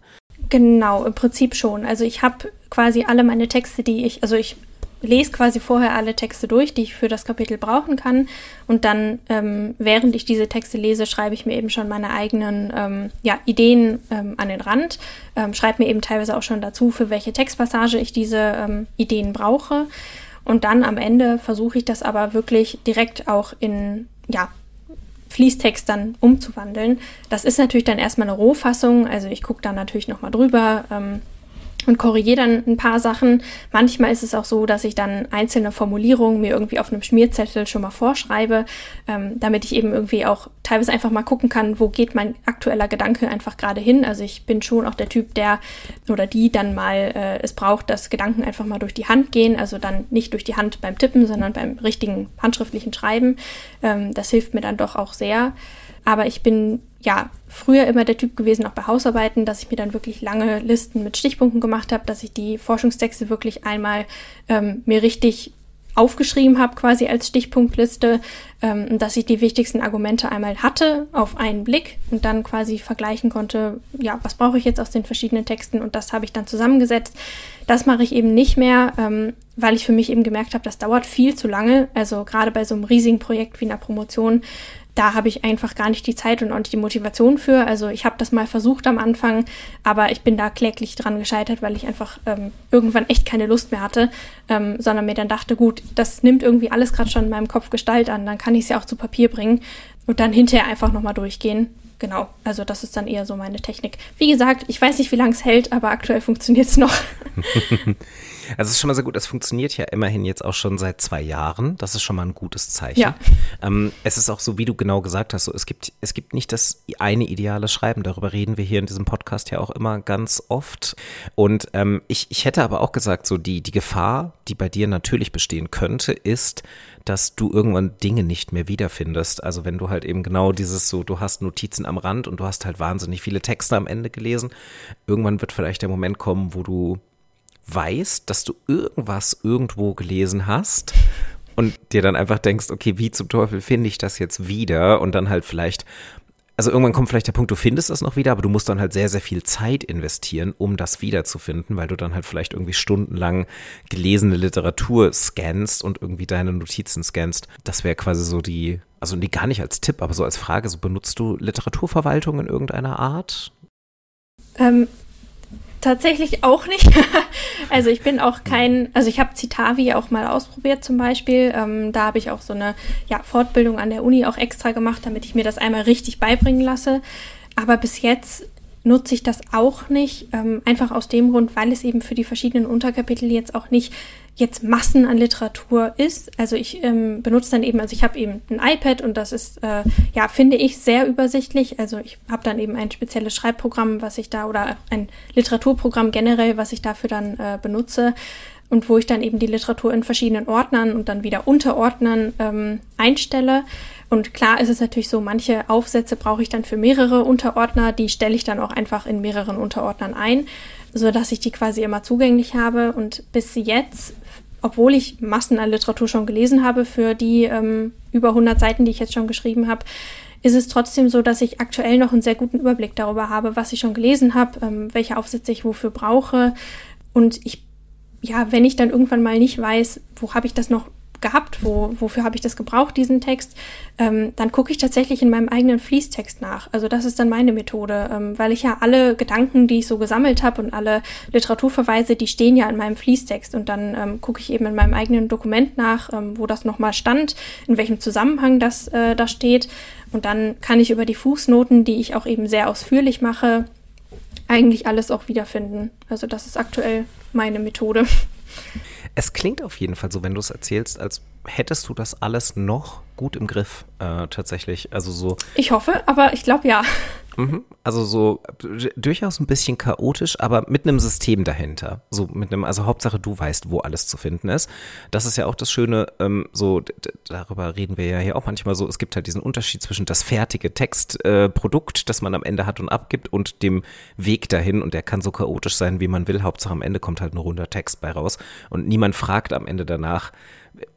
Genau, im Prinzip schon. Also ich habe quasi alle meine Texte, die ich, also ich lese quasi vorher alle Texte durch, die ich für das Kapitel brauchen kann. Und dann, ähm, während ich diese Texte lese, schreibe ich mir eben schon meine eigenen ähm, ja, Ideen ähm, an den Rand. Ähm, schreibe mir eben teilweise auch schon dazu, für welche Textpassage ich diese ähm, Ideen brauche. Und dann am Ende versuche ich das aber wirklich direkt auch in, ja, Fließtext dann umzuwandeln. Das ist natürlich dann erstmal eine Rohfassung, also ich gucke da natürlich nochmal drüber, ähm, und korrigiere dann ein paar Sachen. Manchmal ist es auch so, dass ich dann einzelne Formulierungen mir irgendwie auf einem Schmierzettel schon mal vorschreibe, ähm, damit ich eben irgendwie auch teilweise einfach mal gucken kann, wo geht mein aktueller Gedanke einfach gerade hin. Also ich bin schon auch der Typ, der oder die dann mal äh, es braucht, dass Gedanken einfach mal durch die Hand gehen. Also dann nicht durch die Hand beim Tippen, sondern beim richtigen handschriftlichen Schreiben. Ähm, das hilft mir dann doch auch sehr. Aber ich bin ja früher immer der Typ gewesen, auch bei Hausarbeiten, dass ich mir dann wirklich lange Listen mit Stichpunkten gemacht habe, dass ich die Forschungstexte wirklich einmal ähm, mir richtig aufgeschrieben habe, quasi als Stichpunktliste, ähm, dass ich die wichtigsten Argumente einmal hatte auf einen Blick und dann quasi vergleichen konnte, ja, was brauche ich jetzt aus den verschiedenen Texten und das habe ich dann zusammengesetzt. Das mache ich eben nicht mehr, ähm, weil ich für mich eben gemerkt habe, das dauert viel zu lange. Also gerade bei so einem riesigen Projekt wie einer Promotion da habe ich einfach gar nicht die Zeit und auch nicht die Motivation für. Also ich habe das mal versucht am Anfang, aber ich bin da kläglich dran gescheitert, weil ich einfach ähm, irgendwann echt keine Lust mehr hatte, ähm, sondern mir dann dachte, gut, das nimmt irgendwie alles gerade schon in meinem Kopf Gestalt an, dann kann ich es ja auch zu Papier bringen und dann hinterher einfach nochmal durchgehen. Genau, also das ist dann eher so meine Technik. Wie gesagt, ich weiß nicht, wie lange es hält, aber aktuell funktioniert es noch. *laughs* Also es ist schon mal sehr gut. Es funktioniert ja immerhin jetzt auch schon seit zwei Jahren. Das ist schon mal ein gutes Zeichen. Ja. Ähm, es ist auch so, wie du genau gesagt hast, so, es, gibt, es gibt nicht das eine ideale Schreiben. Darüber reden wir hier in diesem Podcast ja auch immer ganz oft. Und ähm, ich, ich hätte aber auch gesagt, so die, die Gefahr, die bei dir natürlich bestehen könnte, ist, dass du irgendwann Dinge nicht mehr wiederfindest. Also wenn du halt eben genau dieses so, du hast Notizen am Rand und du hast halt wahnsinnig viele Texte am Ende gelesen. Irgendwann wird vielleicht der Moment kommen, wo du weißt, dass du irgendwas irgendwo gelesen hast und dir dann einfach denkst, okay, wie zum Teufel finde ich das jetzt wieder? Und dann halt vielleicht, also irgendwann kommt vielleicht der Punkt, du findest das noch wieder, aber du musst dann halt sehr, sehr viel Zeit investieren, um das wiederzufinden, weil du dann halt vielleicht irgendwie stundenlang gelesene Literatur scannst und irgendwie deine Notizen scannst. Das wäre quasi so die, also nee, gar nicht als Tipp, aber so als Frage, so benutzt du Literaturverwaltung in irgendeiner Art? Ähm, Tatsächlich auch nicht. *laughs* also ich bin auch kein, also ich habe Citavi auch mal ausprobiert zum Beispiel. Ähm, da habe ich auch so eine ja, Fortbildung an der Uni auch extra gemacht, damit ich mir das einmal richtig beibringen lasse. Aber bis jetzt nutze ich das auch nicht, ähm, einfach aus dem Grund, weil es eben für die verschiedenen Unterkapitel jetzt auch nicht jetzt Massen an Literatur ist. Also ich ähm, benutze dann eben, also ich habe eben ein iPad und das ist, äh, ja, finde ich sehr übersichtlich. Also ich habe dann eben ein spezielles Schreibprogramm, was ich da, oder ein Literaturprogramm generell, was ich dafür dann äh, benutze und wo ich dann eben die Literatur in verschiedenen Ordnern und dann wieder Unterordnern ähm, einstelle. Und klar ist es natürlich so, manche Aufsätze brauche ich dann für mehrere Unterordner, die stelle ich dann auch einfach in mehreren Unterordnern ein, so dass ich die quasi immer zugänglich habe. Und bis jetzt, obwohl ich Massen an Literatur schon gelesen habe für die ähm, über 100 Seiten, die ich jetzt schon geschrieben habe, ist es trotzdem so, dass ich aktuell noch einen sehr guten Überblick darüber habe, was ich schon gelesen habe, ähm, welche Aufsätze ich wofür brauche. Und ich, ja, wenn ich dann irgendwann mal nicht weiß, wo habe ich das noch gehabt, wo, wofür habe ich das gebraucht, diesen Text, ähm, dann gucke ich tatsächlich in meinem eigenen Fließtext nach. Also das ist dann meine Methode, ähm, weil ich ja alle Gedanken, die ich so gesammelt habe und alle Literaturverweise, die stehen ja in meinem Fließtext und dann ähm, gucke ich eben in meinem eigenen Dokument nach, ähm, wo das nochmal stand, in welchem Zusammenhang das äh, da steht und dann kann ich über die Fußnoten, die ich auch eben sehr ausführlich mache, eigentlich alles auch wiederfinden. Also das ist aktuell meine Methode. *laughs* Es klingt auf jeden Fall so, wenn du es erzählst, als hättest du das alles noch gut im Griff, äh, tatsächlich. Also so. Ich hoffe, aber ich glaube ja. Mhm. Also so durchaus ein bisschen chaotisch, aber mit einem System dahinter. So mit einem, also Hauptsache du weißt, wo alles zu finden ist. Das ist ja auch das Schöne, ähm, so darüber reden wir ja hier auch manchmal so, es gibt halt diesen Unterschied zwischen das fertige Textprodukt, äh, das man am Ende hat und abgibt und dem Weg dahin und der kann so chaotisch sein, wie man will. Hauptsache am Ende kommt halt ein runder Text bei raus und niemand fragt am Ende danach,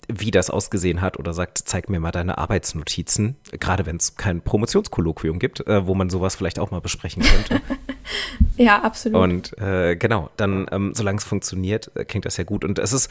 wie das ausgesehen hat oder sagt, zeig mir mal deine Arbeitsnotizen, gerade wenn es kein Promotionskolloquium gibt, äh, wo man sowas vielleicht auch mal besprechen könnte. *laughs* *laughs* ja, absolut. Und äh, genau, dann, ähm, solange es funktioniert, äh, klingt das ja gut. Und es ist,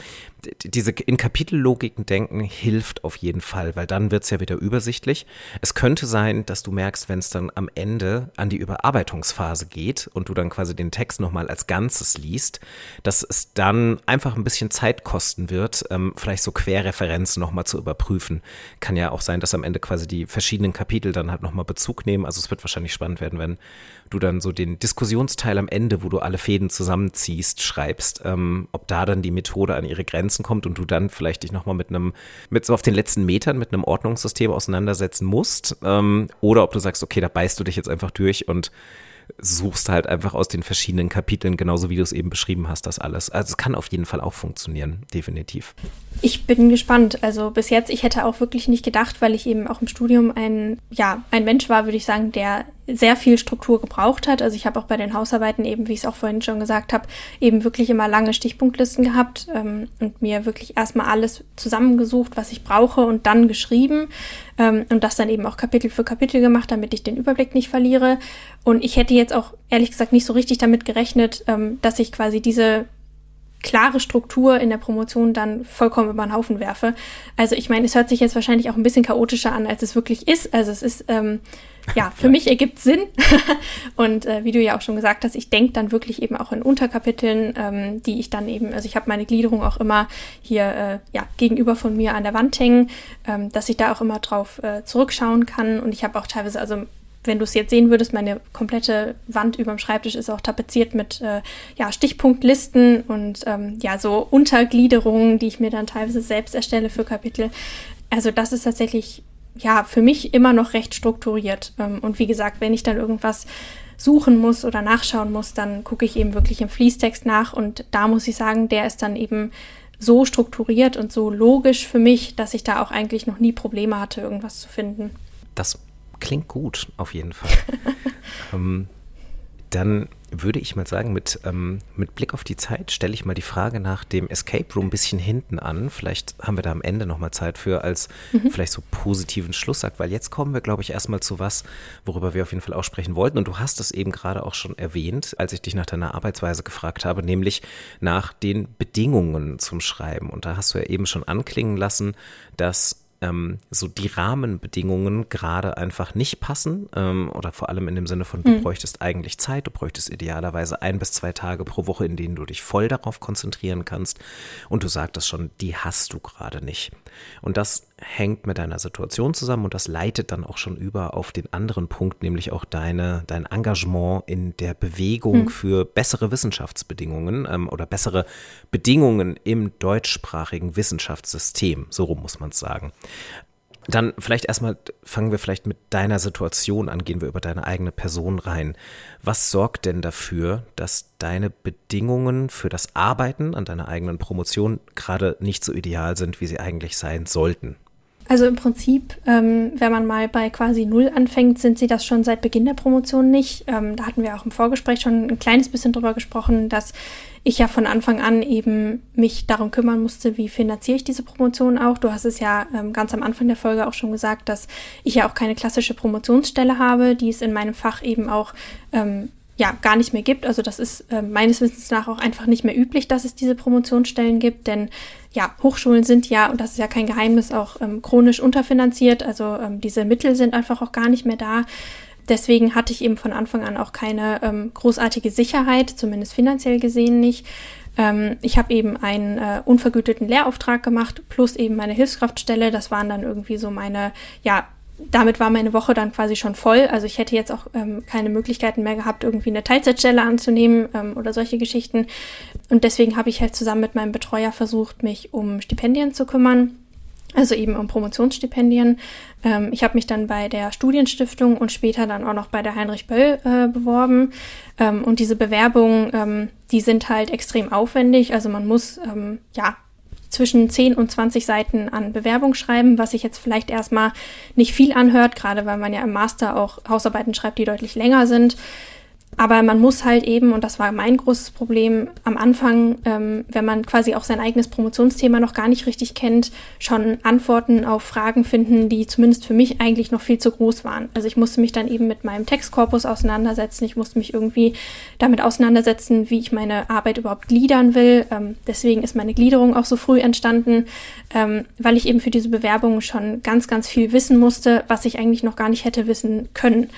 diese in Kapitellogiken denken hilft auf jeden Fall, weil dann wird es ja wieder übersichtlich. Es könnte sein, dass du merkst, wenn es dann am Ende an die Überarbeitungsphase geht und du dann quasi den Text nochmal als Ganzes liest, dass es dann einfach ein bisschen Zeit kosten wird, ähm, vielleicht so Querreferenzen nochmal zu überprüfen. Kann ja auch sein, dass am Ende quasi die verschiedenen Kapitel dann halt nochmal Bezug nehmen. Also es wird wahrscheinlich spannend werden, wenn du dann so den Diskussionsteil am Ende, wo du alle Fäden zusammenziehst, schreibst, ähm, ob da dann die Methode an ihre Grenzen kommt und du dann vielleicht dich nochmal mit einem, mit so auf den letzten Metern mit einem Ordnungssystem auseinandersetzen musst. Ähm, oder ob du sagst, okay, da beißt du dich jetzt einfach durch und suchst halt einfach aus den verschiedenen Kapiteln, genauso wie du es eben beschrieben hast, das alles. Also es kann auf jeden Fall auch funktionieren, definitiv. Ich bin gespannt. Also bis jetzt, ich hätte auch wirklich nicht gedacht, weil ich eben auch im Studium ein, ja, ein Mensch war, würde ich sagen, der sehr viel Struktur gebraucht hat. Also ich habe auch bei den Hausarbeiten eben, wie ich es auch vorhin schon gesagt habe, eben wirklich immer lange Stichpunktlisten gehabt ähm, und mir wirklich erstmal alles zusammengesucht, was ich brauche und dann geschrieben ähm, und das dann eben auch Kapitel für Kapitel gemacht, damit ich den Überblick nicht verliere. Und ich hätte jetzt auch ehrlich gesagt nicht so richtig damit gerechnet, ähm, dass ich quasi diese klare Struktur in der Promotion dann vollkommen über den Haufen werfe. Also ich meine, es hört sich jetzt wahrscheinlich auch ein bisschen chaotischer an, als es wirklich ist. Also es ist, ähm, ja, für mich ergibt Sinn. *laughs* und äh, wie du ja auch schon gesagt hast, ich denke dann wirklich eben auch in Unterkapiteln, ähm, die ich dann eben, also ich habe meine Gliederung auch immer hier äh, ja, gegenüber von mir an der Wand hängen, ähm, dass ich da auch immer drauf äh, zurückschauen kann. Und ich habe auch teilweise, also wenn du es jetzt sehen würdest, meine komplette Wand über dem Schreibtisch ist auch tapeziert mit äh, ja, Stichpunktlisten und ähm, ja, so Untergliederungen, die ich mir dann teilweise selbst erstelle für Kapitel. Also das ist tatsächlich ja für mich immer noch recht strukturiert. Ähm, und wie gesagt, wenn ich dann irgendwas suchen muss oder nachschauen muss, dann gucke ich eben wirklich im Fließtext nach und da muss ich sagen, der ist dann eben so strukturiert und so logisch für mich, dass ich da auch eigentlich noch nie Probleme hatte, irgendwas zu finden. Das Klingt gut, auf jeden Fall. *laughs* ähm, dann würde ich mal sagen, mit, ähm, mit Blick auf die Zeit stelle ich mal die Frage nach dem Escape Room ein bisschen hinten an. Vielleicht haben wir da am Ende nochmal Zeit für als mhm. vielleicht so positiven Schlusssack, weil jetzt kommen wir, glaube ich, erstmal zu was, worüber wir auf jeden Fall auch sprechen wollten. Und du hast es eben gerade auch schon erwähnt, als ich dich nach deiner Arbeitsweise gefragt habe, nämlich nach den Bedingungen zum Schreiben. Und da hast du ja eben schon anklingen lassen, dass ähm, so die Rahmenbedingungen gerade einfach nicht passen ähm, oder vor allem in dem Sinne von, du mhm. bräuchtest eigentlich Zeit, du bräuchtest idealerweise ein bis zwei Tage pro Woche, in denen du dich voll darauf konzentrieren kannst und du sagtest schon, die hast du gerade nicht. Und das hängt mit deiner Situation zusammen und das leitet dann auch schon über auf den anderen Punkt, nämlich auch deine, dein Engagement in der Bewegung mhm. für bessere Wissenschaftsbedingungen ähm, oder bessere Bedingungen im deutschsprachigen Wissenschaftssystem. So rum muss man es sagen. Dann vielleicht erstmal fangen wir vielleicht mit deiner Situation an, gehen wir über deine eigene Person rein. Was sorgt denn dafür, dass deine Bedingungen für das Arbeiten an deiner eigenen Promotion gerade nicht so ideal sind, wie sie eigentlich sein sollten? Also im Prinzip, ähm, wenn man mal bei quasi Null anfängt, sind sie das schon seit Beginn der Promotion nicht. Ähm, da hatten wir auch im Vorgespräch schon ein kleines bisschen drüber gesprochen, dass ich ja von Anfang an eben mich darum kümmern musste, wie finanziere ich diese Promotion auch. Du hast es ja ähm, ganz am Anfang der Folge auch schon gesagt, dass ich ja auch keine klassische Promotionsstelle habe, die es in meinem Fach eben auch ähm, ja gar nicht mehr gibt. Also das ist äh, meines Wissens nach auch einfach nicht mehr üblich, dass es diese Promotionsstellen gibt, denn ja, Hochschulen sind ja, und das ist ja kein Geheimnis, auch ähm, chronisch unterfinanziert. Also ähm, diese Mittel sind einfach auch gar nicht mehr da. Deswegen hatte ich eben von Anfang an auch keine ähm, großartige Sicherheit, zumindest finanziell gesehen nicht. Ähm, ich habe eben einen äh, unvergüteten Lehrauftrag gemacht, plus eben meine Hilfskraftstelle. Das waren dann irgendwie so meine, ja, damit war meine Woche dann quasi schon voll. Also ich hätte jetzt auch ähm, keine Möglichkeiten mehr gehabt, irgendwie eine Teilzeitstelle anzunehmen ähm, oder solche Geschichten. Und deswegen habe ich halt zusammen mit meinem Betreuer versucht, mich um Stipendien zu kümmern. Also eben um Promotionsstipendien. Ähm, ich habe mich dann bei der Studienstiftung und später dann auch noch bei der Heinrich Böll äh, beworben. Ähm, und diese Bewerbungen, ähm, die sind halt extrem aufwendig. Also man muss ähm, ja zwischen 10 und 20 Seiten an Bewerbung schreiben, was sich jetzt vielleicht erstmal nicht viel anhört, gerade weil man ja im Master auch Hausarbeiten schreibt, die deutlich länger sind. Aber man muss halt eben, und das war mein großes Problem, am Anfang, ähm, wenn man quasi auch sein eigenes Promotionsthema noch gar nicht richtig kennt, schon Antworten auf Fragen finden, die zumindest für mich eigentlich noch viel zu groß waren. Also ich musste mich dann eben mit meinem Textkorpus auseinandersetzen. Ich musste mich irgendwie damit auseinandersetzen, wie ich meine Arbeit überhaupt gliedern will. Ähm, deswegen ist meine Gliederung auch so früh entstanden, ähm, weil ich eben für diese Bewerbung schon ganz, ganz viel wissen musste, was ich eigentlich noch gar nicht hätte wissen können.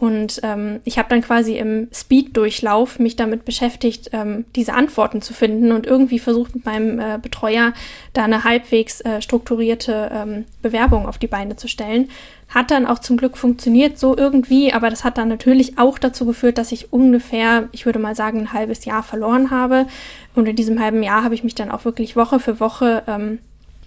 Und ähm, ich habe dann quasi im Speed-Durchlauf mich damit beschäftigt, ähm, diese Antworten zu finden und irgendwie versucht mit meinem äh, Betreuer da eine halbwegs äh, strukturierte ähm, Bewerbung auf die Beine zu stellen. Hat dann auch zum Glück funktioniert so irgendwie, aber das hat dann natürlich auch dazu geführt, dass ich ungefähr, ich würde mal sagen, ein halbes Jahr verloren habe. Und in diesem halben Jahr habe ich mich dann auch wirklich Woche für Woche ähm,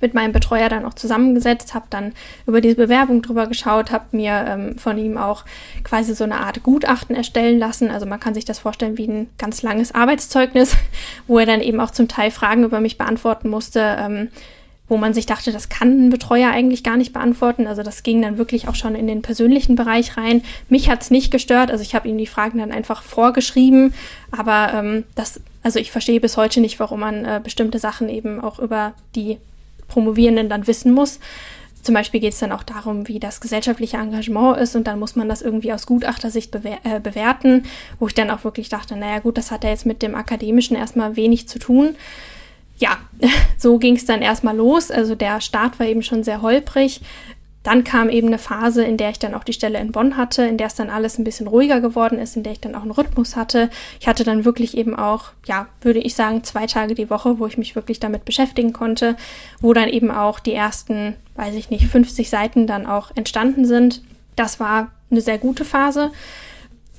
mit meinem Betreuer dann auch zusammengesetzt, habe dann über diese Bewerbung drüber geschaut, habe mir ähm, von ihm auch quasi so eine Art Gutachten erstellen lassen. Also man kann sich das vorstellen wie ein ganz langes Arbeitszeugnis, *laughs* wo er dann eben auch zum Teil Fragen über mich beantworten musste. Ähm, wo man sich dachte, das kann ein Betreuer eigentlich gar nicht beantworten. Also das ging dann wirklich auch schon in den persönlichen Bereich rein. Mich hat es nicht gestört, also ich habe ihm die Fragen dann einfach vorgeschrieben, aber ähm, das, also ich verstehe bis heute nicht, warum man äh, bestimmte Sachen eben auch über die Promovierenden dann wissen muss. Zum Beispiel geht es dann auch darum, wie das gesellschaftliche Engagement ist und dann muss man das irgendwie aus Gutachtersicht bewer äh, bewerten, wo ich dann auch wirklich dachte, naja gut, das hat ja jetzt mit dem Akademischen erstmal wenig zu tun. Ja, *laughs* so ging es dann erstmal los. Also der Start war eben schon sehr holprig. Dann kam eben eine Phase, in der ich dann auch die Stelle in Bonn hatte, in der es dann alles ein bisschen ruhiger geworden ist, in der ich dann auch einen Rhythmus hatte. Ich hatte dann wirklich eben auch, ja, würde ich sagen, zwei Tage die Woche, wo ich mich wirklich damit beschäftigen konnte, wo dann eben auch die ersten, weiß ich nicht, 50 Seiten dann auch entstanden sind. Das war eine sehr gute Phase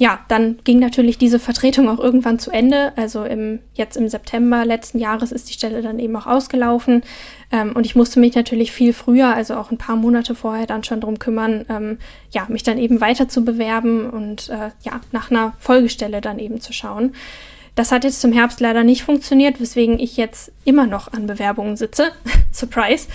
ja, dann ging natürlich diese Vertretung auch irgendwann zu Ende. Also im, jetzt im September letzten Jahres ist die Stelle dann eben auch ausgelaufen. Ähm, und ich musste mich natürlich viel früher, also auch ein paar Monate vorher dann schon drum kümmern, ähm, ja, mich dann eben weiter zu bewerben und äh, ja, nach einer Folgestelle dann eben zu schauen. Das hat jetzt zum Herbst leider nicht funktioniert, weswegen ich jetzt immer noch an Bewerbungen sitze. *laughs* Surprise.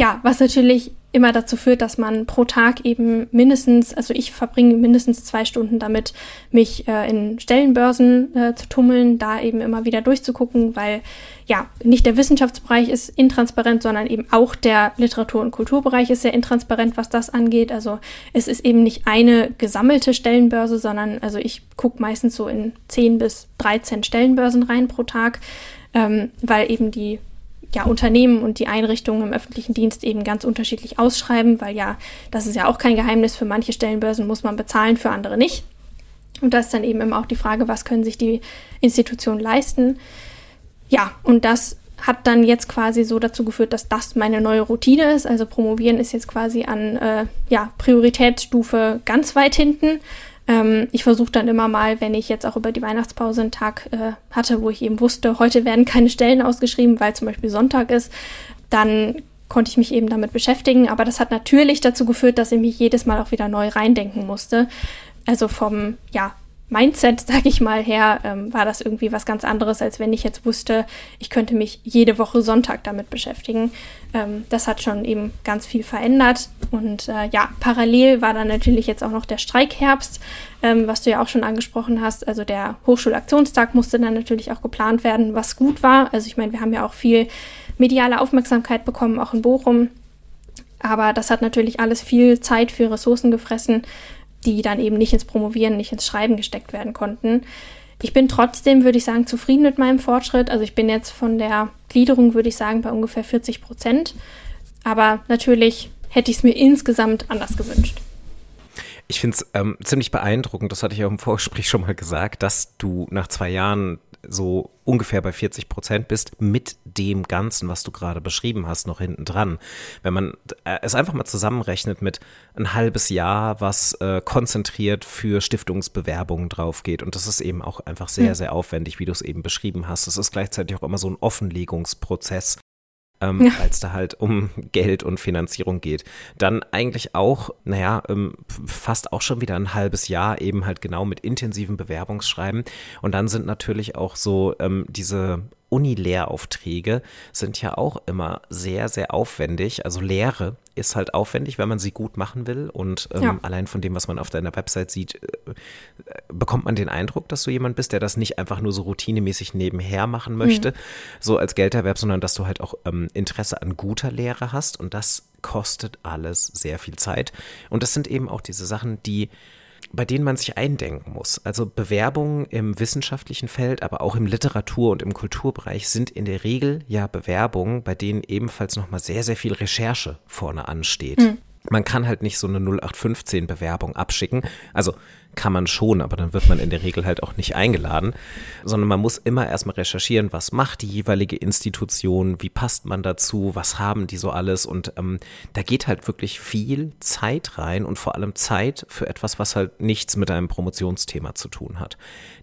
Ja, was natürlich immer dazu führt, dass man pro Tag eben mindestens, also ich verbringe mindestens zwei Stunden damit, mich äh, in Stellenbörsen äh, zu tummeln, da eben immer wieder durchzugucken, weil ja, nicht der Wissenschaftsbereich ist intransparent, sondern eben auch der Literatur- und Kulturbereich ist sehr intransparent, was das angeht. Also es ist eben nicht eine gesammelte Stellenbörse, sondern also ich gucke meistens so in 10 bis 13 Stellenbörsen rein pro Tag, ähm, weil eben die ja, Unternehmen und die Einrichtungen im öffentlichen Dienst eben ganz unterschiedlich ausschreiben, weil ja, das ist ja auch kein Geheimnis, für manche Stellenbörsen muss man bezahlen, für andere nicht. Und da ist dann eben immer auch die Frage, was können sich die Institutionen leisten. Ja, und das hat dann jetzt quasi so dazu geführt, dass das meine neue Routine ist. Also promovieren ist jetzt quasi an äh, ja, Prioritätsstufe ganz weit hinten. Ähm, ich versuche dann immer mal, wenn ich jetzt auch über die Weihnachtspause einen Tag äh, hatte, wo ich eben wusste, heute werden keine Stellen ausgeschrieben, weil zum Beispiel Sonntag ist, dann konnte ich mich eben damit beschäftigen. Aber das hat natürlich dazu geführt, dass ich mich jedes Mal auch wieder neu reindenken musste. Also vom, ja, Mindset, *laughs* sag ich mal, her, ähm, war das irgendwie was ganz anderes, als wenn ich jetzt wusste, ich könnte mich jede Woche Sonntag damit beschäftigen. Ähm, das hat schon eben ganz viel verändert. Und äh, ja, parallel war dann natürlich jetzt auch noch der Streikherbst, ähm, was du ja auch schon angesprochen hast. Also der Hochschulaktionstag musste dann natürlich auch geplant werden, was gut war. Also ich meine, wir haben ja auch viel mediale Aufmerksamkeit bekommen, auch in Bochum. Aber das hat natürlich alles viel Zeit für Ressourcen gefressen die dann eben nicht ins Promovieren, nicht ins Schreiben gesteckt werden konnten. Ich bin trotzdem, würde ich sagen, zufrieden mit meinem Fortschritt. Also ich bin jetzt von der Gliederung, würde ich sagen, bei ungefähr 40 Prozent. Aber natürlich hätte ich es mir insgesamt anders gewünscht. Ich finde es ähm, ziemlich beeindruckend, das hatte ich auch im Vorgespräch schon mal gesagt, dass du nach zwei Jahren so ungefähr bei 40 Prozent bist, mit dem Ganzen, was du gerade beschrieben hast, noch hinten dran. Wenn man äh, es einfach mal zusammenrechnet mit ein halbes Jahr, was äh, konzentriert für Stiftungsbewerbungen drauf geht. Und das ist eben auch einfach sehr, ja. sehr aufwendig, wie du es eben beschrieben hast. Es ist gleichzeitig auch immer so ein Offenlegungsprozess ähm, ja. es da halt um *laughs* Geld und Finanzierung geht. Dann eigentlich auch, naja, ähm, fast auch schon wieder ein halbes Jahr eben halt genau mit intensiven Bewerbungsschreiben. Und dann sind natürlich auch so ähm, diese Uni-Lehraufträge sind ja auch immer sehr, sehr aufwendig. Also Lehre ist halt aufwendig, wenn man sie gut machen will. Und ähm, ja. allein von dem, was man auf deiner Website sieht, äh, bekommt man den Eindruck, dass du jemand bist, der das nicht einfach nur so routinemäßig nebenher machen möchte, mhm. so als Gelderwerb, sondern dass du halt auch ähm, Interesse an guter Lehre hast. Und das kostet alles sehr viel Zeit. Und das sind eben auch diese Sachen, die bei denen man sich eindenken muss. Also Bewerbungen im wissenschaftlichen Feld, aber auch im Literatur- und im Kulturbereich sind in der Regel ja Bewerbungen, bei denen ebenfalls nochmal sehr, sehr viel Recherche vorne ansteht. Mhm. Man kann halt nicht so eine 0815 Bewerbung abschicken. Also kann man schon, aber dann wird man in der Regel halt auch nicht eingeladen, sondern man muss immer erstmal recherchieren, was macht die jeweilige Institution, wie passt man dazu, was haben die so alles und ähm, da geht halt wirklich viel Zeit rein und vor allem Zeit für etwas, was halt nichts mit einem Promotionsthema zu tun hat.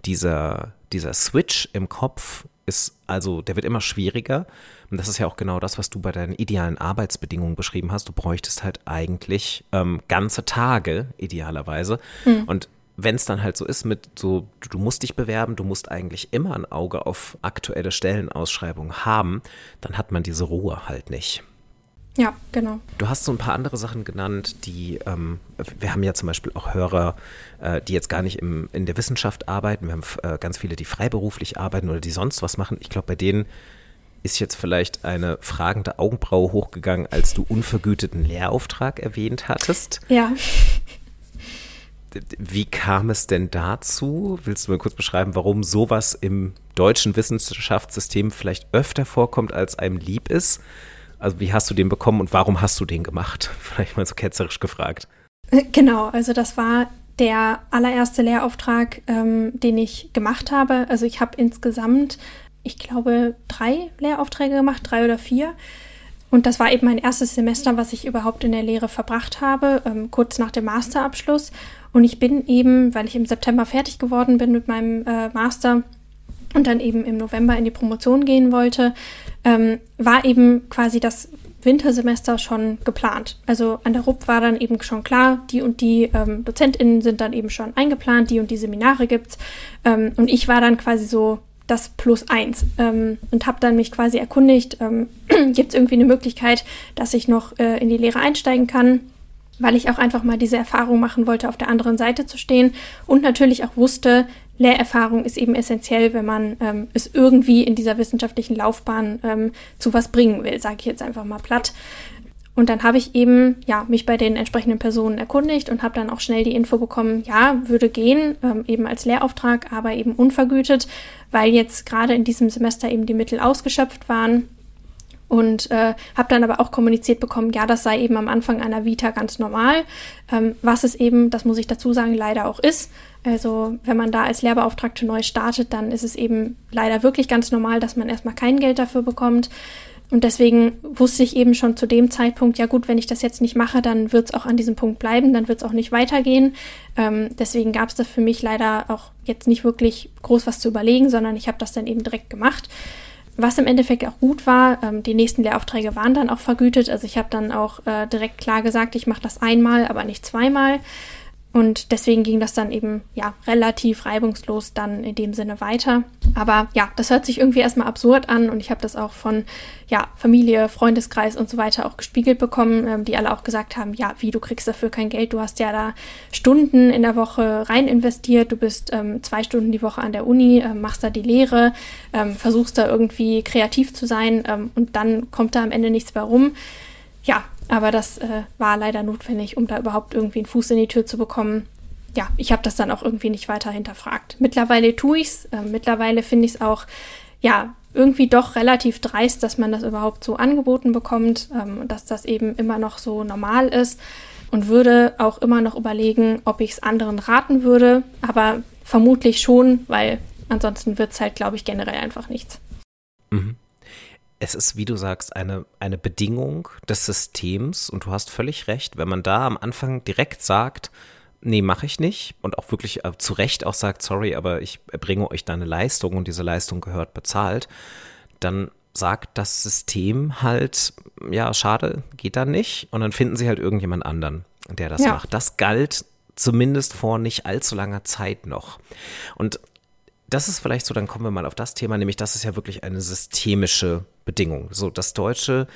Dieser, dieser Switch im Kopf ist also, der wird immer schwieriger. Und das ist ja auch genau das, was du bei deinen idealen Arbeitsbedingungen beschrieben hast. Du bräuchtest halt eigentlich ähm, ganze Tage, idealerweise. Mhm. Und wenn es dann halt so ist mit so, du musst dich bewerben, du musst eigentlich immer ein Auge auf aktuelle Stellenausschreibungen haben, dann hat man diese Ruhe halt nicht. Ja, genau. Du hast so ein paar andere Sachen genannt, die, ähm, wir haben ja zum Beispiel auch Hörer, äh, die jetzt gar nicht im, in der Wissenschaft arbeiten. Wir haben äh, ganz viele, die freiberuflich arbeiten oder die sonst was machen. Ich glaube, bei denen ist jetzt vielleicht eine fragende Augenbraue hochgegangen, als du unvergüteten Lehrauftrag erwähnt hattest. Ja. Wie kam es denn dazu? Willst du mir kurz beschreiben, warum sowas im deutschen Wissenschaftssystem vielleicht öfter vorkommt, als einem lieb ist? Also wie hast du den bekommen und warum hast du den gemacht? *laughs* Vielleicht mal so ketzerisch gefragt. Äh, genau, also das war der allererste Lehrauftrag, ähm, den ich gemacht habe. Also ich habe insgesamt, ich glaube, drei Lehraufträge gemacht, drei oder vier. Und das war eben mein erstes Semester, was ich überhaupt in der Lehre verbracht habe, ähm, kurz nach dem Masterabschluss. Und ich bin eben, weil ich im September fertig geworden bin mit meinem äh, Master, und dann eben im November in die Promotion gehen wollte, ähm, war eben quasi das Wintersemester schon geplant. Also an der RUP war dann eben schon klar, die und die ähm, DozentInnen sind dann eben schon eingeplant, die und die Seminare gibt's. Ähm, und ich war dann quasi so das Plus eins ähm, und habe dann mich quasi erkundigt, ähm, *clears throat* gibt es irgendwie eine Möglichkeit, dass ich noch äh, in die Lehre einsteigen kann weil ich auch einfach mal diese Erfahrung machen wollte, auf der anderen Seite zu stehen und natürlich auch wusste, Lehrerfahrung ist eben essentiell, wenn man ähm, es irgendwie in dieser wissenschaftlichen Laufbahn ähm, zu was bringen will, sage ich jetzt einfach mal platt. Und dann habe ich eben ja mich bei den entsprechenden Personen erkundigt und habe dann auch schnell die Info bekommen, ja, würde gehen, ähm, eben als Lehrauftrag, aber eben unvergütet, weil jetzt gerade in diesem Semester eben die Mittel ausgeschöpft waren und äh, habe dann aber auch kommuniziert bekommen, ja, das sei eben am Anfang einer Vita ganz normal, ähm, was es eben, das muss ich dazu sagen, leider auch ist. Also wenn man da als Lehrbeauftragte neu startet, dann ist es eben leider wirklich ganz normal, dass man erstmal kein Geld dafür bekommt. Und deswegen wusste ich eben schon zu dem Zeitpunkt, ja gut, wenn ich das jetzt nicht mache, dann wird es auch an diesem Punkt bleiben, dann wird es auch nicht weitergehen. Ähm, deswegen gab es da für mich leider auch jetzt nicht wirklich groß was zu überlegen, sondern ich habe das dann eben direkt gemacht. Was im Endeffekt auch gut war, ähm, die nächsten Lehraufträge waren dann auch vergütet. Also ich habe dann auch äh, direkt klar gesagt, ich mache das einmal, aber nicht zweimal. Und deswegen ging das dann eben ja relativ reibungslos dann in dem Sinne weiter. Aber ja, das hört sich irgendwie erstmal absurd an und ich habe das auch von ja, Familie, Freundeskreis und so weiter auch gespiegelt bekommen, ähm, die alle auch gesagt haben, ja, wie du kriegst dafür kein Geld, du hast ja da Stunden in der Woche rein investiert, du bist ähm, zwei Stunden die Woche an der Uni, ähm, machst da die Lehre, ähm, versuchst da irgendwie kreativ zu sein ähm, und dann kommt da am Ende nichts mehr rum. Ja, aber das äh, war leider notwendig, um da überhaupt irgendwie einen Fuß in die Tür zu bekommen. ja, ich habe das dann auch irgendwie nicht weiter hinterfragt. Mittlerweile tue ich es. Äh, mittlerweile finde ich es auch, ja, irgendwie doch relativ dreist, dass man das überhaupt so angeboten bekommt, ähm, dass das eben immer noch so normal ist und würde auch immer noch überlegen, ob ich es anderen raten würde, aber vermutlich schon, weil ansonsten wird es halt, glaube ich, generell einfach nichts. Mhm. Es ist, wie du sagst, eine, eine Bedingung des Systems und du hast völlig recht, wenn man da am Anfang direkt sagt, nee, mache ich nicht und auch wirklich äh, zu Recht auch sagt, sorry, aber ich erbringe euch da eine Leistung und diese Leistung gehört bezahlt, dann sagt das System halt, ja, schade, geht da nicht. Und dann finden sie halt irgendjemand anderen, der das ja. macht. Das galt zumindest vor nicht allzu langer Zeit noch. Und das ist vielleicht so, dann kommen wir mal auf das Thema, nämlich das ist ja wirklich eine systemische Bedingung. So, das deutsche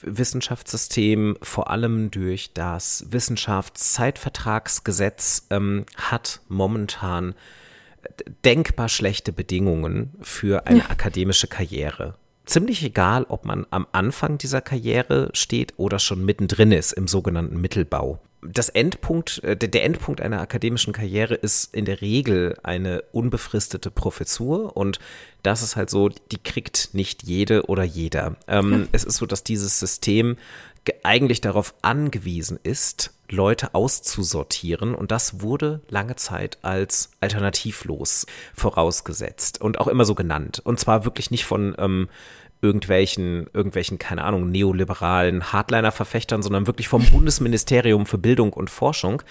Wissenschaftssystem, vor allem durch das Wissenschaftszeitvertragsgesetz, ähm, hat momentan denkbar schlechte Bedingungen für eine ja. akademische Karriere. Ziemlich egal, ob man am Anfang dieser Karriere steht oder schon mittendrin ist im sogenannten Mittelbau das Endpunkt, äh, der Endpunkt einer akademischen Karriere ist in der Regel eine unbefristete Professur und das ist halt so, die kriegt nicht jede oder jeder. Ähm, hm. Es ist so, dass dieses System eigentlich darauf angewiesen ist, Leute auszusortieren und das wurde lange Zeit als alternativlos vorausgesetzt und auch immer so genannt und zwar wirklich nicht von ähm, irgendwelchen, irgendwelchen, keine Ahnung, neoliberalen Hardliner-Verfechtern, sondern wirklich vom Bundesministerium für Bildung und Forschung.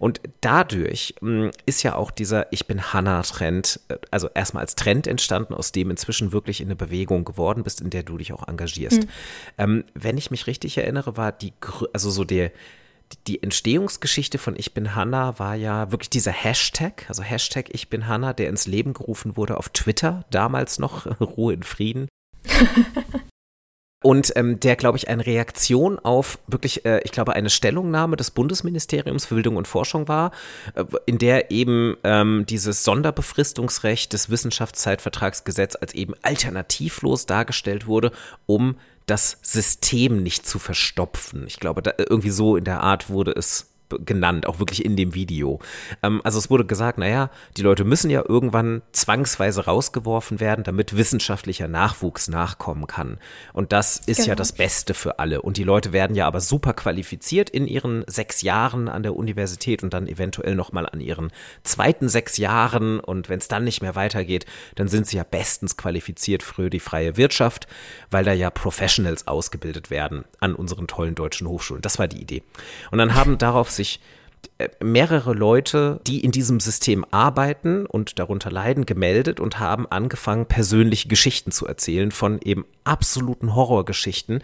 Und dadurch mh, hm, ist ja auch dieser Ich bin Hanna-Trend, äh, also erstmal als Trend entstanden, aus dem inzwischen wirklich in eine Bewegung geworden bist, in der du dich auch engagierst. Mhm. Ähm, wenn ich mich richtig erinnere, war die, also so der, die Entstehungsgeschichte von Ich bin Hanna war ja wirklich dieser Hashtag, also Hashtag Ich bin Hanna, der ins Leben gerufen wurde auf Twitter, damals noch *laughs* Ruhe in Frieden. *laughs* Und ähm, der, glaube ich, eine Reaktion auf wirklich, äh, ich glaube, eine Stellungnahme des Bundesministeriums für Bildung und Forschung war, äh, in der eben ähm, dieses Sonderbefristungsrecht des Wissenschaftszeitvertragsgesetzes als eben alternativlos dargestellt wurde, um das System nicht zu verstopfen. Ich glaube, da, irgendwie so in der Art wurde es genannt, auch wirklich in dem Video. Ähm, also es wurde gesagt, naja, die Leute müssen ja irgendwann zwangsweise rausgeworfen werden, damit wissenschaftlicher Nachwuchs nachkommen kann. Und das ist genau. ja das Beste für alle. Und die Leute werden ja aber super qualifiziert in ihren sechs Jahren an der Universität und dann eventuell nochmal an ihren zweiten sechs Jahren. Und wenn es dann nicht mehr weitergeht, dann sind sie ja bestens qualifiziert für die freie Wirtschaft, weil da ja Professionals ausgebildet werden an unseren tollen deutschen Hochschulen. Das war die Idee. Und dann haben darauf sich äh, mehrere Leute, die in diesem System arbeiten und darunter leiden, gemeldet und haben angefangen, persönliche Geschichten zu erzählen von eben absoluten Horrorgeschichten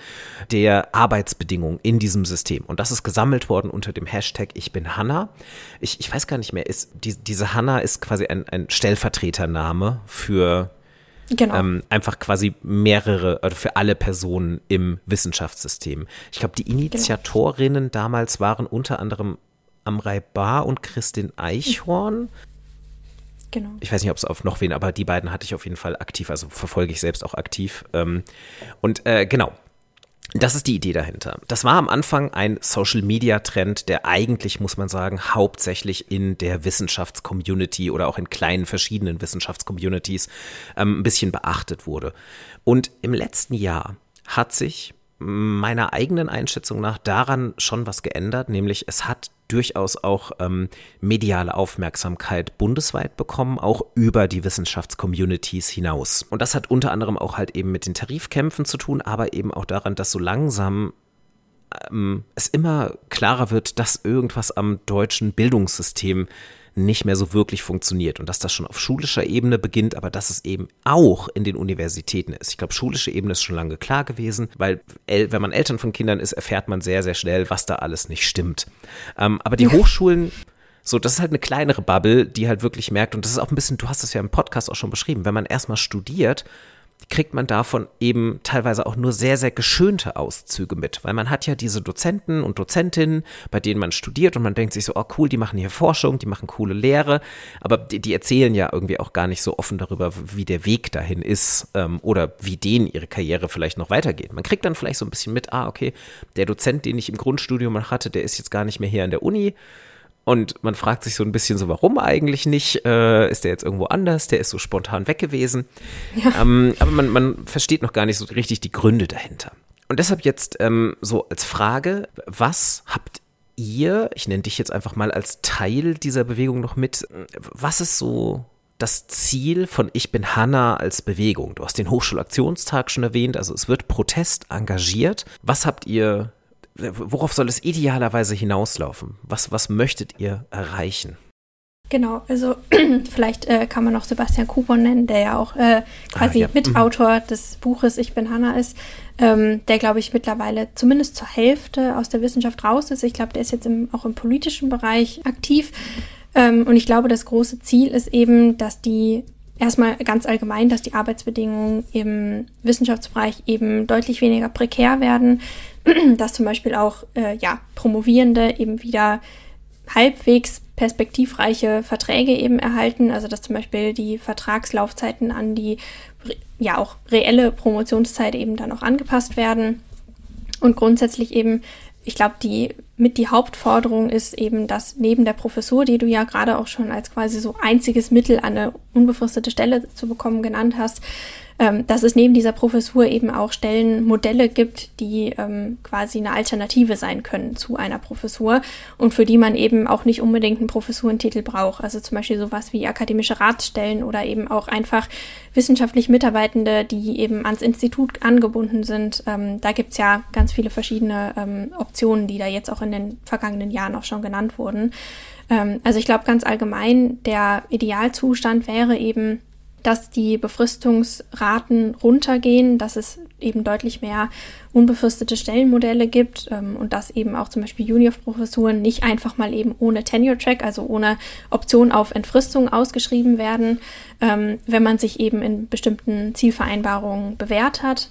der Arbeitsbedingungen in diesem System. Und das ist gesammelt worden unter dem Hashtag Ich bin Hanna. Ich, ich weiß gar nicht mehr, ist, die, diese Hanna ist quasi ein, ein Stellvertretername für Genau. Ähm, einfach quasi mehrere, oder für alle Personen im Wissenschaftssystem. Ich glaube, die genau. Initiatorinnen genau. damals waren unter anderem Amrei Bar und Christin Eichhorn. Genau. Ich weiß nicht, ob es auf noch wen, aber die beiden hatte ich auf jeden Fall aktiv, also verfolge ich selbst auch aktiv. Ähm, und äh, genau, das ist die Idee dahinter. Das war am Anfang ein Social-Media-Trend, der eigentlich, muss man sagen, hauptsächlich in der Wissenschaftscommunity oder auch in kleinen verschiedenen Wissenschaftscommunities ähm, ein bisschen beachtet wurde. Und im letzten Jahr hat sich meiner eigenen Einschätzung nach daran schon was geändert, nämlich es hat durchaus auch ähm, mediale Aufmerksamkeit bundesweit bekommen, auch über die Wissenschaftscommunities hinaus. Und das hat unter anderem auch halt eben mit den Tarifkämpfen zu tun, aber eben auch daran, dass so langsam ähm, es immer klarer wird, dass irgendwas am deutschen Bildungssystem nicht mehr so wirklich funktioniert und dass das schon auf schulischer Ebene beginnt, aber dass es eben auch in den Universitäten ist. Ich glaube, schulische Ebene ist schon lange klar gewesen, weil wenn man Eltern von Kindern ist, erfährt man sehr, sehr schnell, was da alles nicht stimmt. Ähm, aber die Hochschulen so, das ist halt eine kleinere Bubble, die halt wirklich merkt, und das ist auch ein bisschen, du hast es ja im Podcast auch schon beschrieben, wenn man erstmal studiert, kriegt man davon eben teilweise auch nur sehr, sehr geschönte Auszüge mit, weil man hat ja diese Dozenten und Dozentinnen, bei denen man studiert und man denkt sich so, oh cool, die machen hier Forschung, die machen coole Lehre, aber die, die erzählen ja irgendwie auch gar nicht so offen darüber, wie der Weg dahin ist ähm, oder wie denen ihre Karriere vielleicht noch weitergeht. Man kriegt dann vielleicht so ein bisschen mit, ah, okay, der Dozent, den ich im Grundstudium hatte, der ist jetzt gar nicht mehr hier an der Uni, Und man fragt sich so ein bisschen so, warum eigentlich nicht? Äh, ist der jetzt irgendwo anders? Der ist so spontan weg gewesen. Ja. Ähm, aber man, man versteht noch gar nicht so richtig die Gründe dahinter. Und deshalb jetzt ähm, so als Frage, was habt ihr, ich nenne dich jetzt einfach mal als Teil dieser Bewegung noch mit, was ist so das Ziel von Ich bin Hanna als Bewegung? Du hast den Hochschulaktionstag schon erwähnt, also es wird Protest engagiert. Was habt ihr worauf soll es idealerweise hinauslaufen? Was, was möchtet ihr erreichen? Genau, also *clears throat* vielleicht äh, kann man noch Sebastian Kubon nennen, der ja auch äh, quasi ah, ja. Mitautor mhm. des Buches Ich bin Hanna ist, ähm, der glaube ich mittlerweile zumindest zur Hälfte aus der Wissenschaft raus ist. Ich glaube, der ist jetzt im, auch im politischen Bereich aktiv. Ähm, und ich glaube, das große Ziel ist eben, dass die erstmal ganz allgemein, dass die Arbeitsbedingungen im Wissenschaftsbereich eben deutlich weniger prekär werden, *clears throat* dass zum Beispiel auch äh, ja, Promovierende eben wieder halbwegs perspektivreiche Verträge eben erhalten, also dass zum Beispiel die Vertragslaufzeiten an die ja auch reelle Promotionszeit eben dann auch angepasst werden. Und grundsätzlich eben ich glaube, die mit die Hauptforderung ist eben, dass neben der Professur, die du ja gerade auch schon als quasi so einziges Mittel an eine unbefristete Stelle zu bekommen genannt hast, ähm, dass es neben dieser Professur eben auch Stellenmodelle gibt, die ähm, quasi eine Alternative sein können zu einer Professur und für die man eben auch nicht unbedingt einen Professurentitel braucht. Also zum Beispiel sowas wie akademische Ratsstellen oder eben auch einfach wissenschaftlich Mitarbeitende, die eben ans Institut angebunden sind. Ähm, da gibt's ja ganz viele verschiedene ähm, Optionen, die da jetzt auch in den vergangenen Jahren auch schon genannt wurden. Ähm, also ich glaube ganz allgemein, der Idealzustand wäre eben, dass die Befristungsraten runtergehen, dass es eben deutlich mehr unbefristete Stellenmodelle gibt ähm, und dass eben auch zum Beispiel Junior-Professuren nicht einfach mal eben ohne Tenure-Track, also ohne Option auf Entfristung ausgeschrieben werden, ähm, wenn man sich eben in bestimmten Zielvereinbarungen bewährt hat.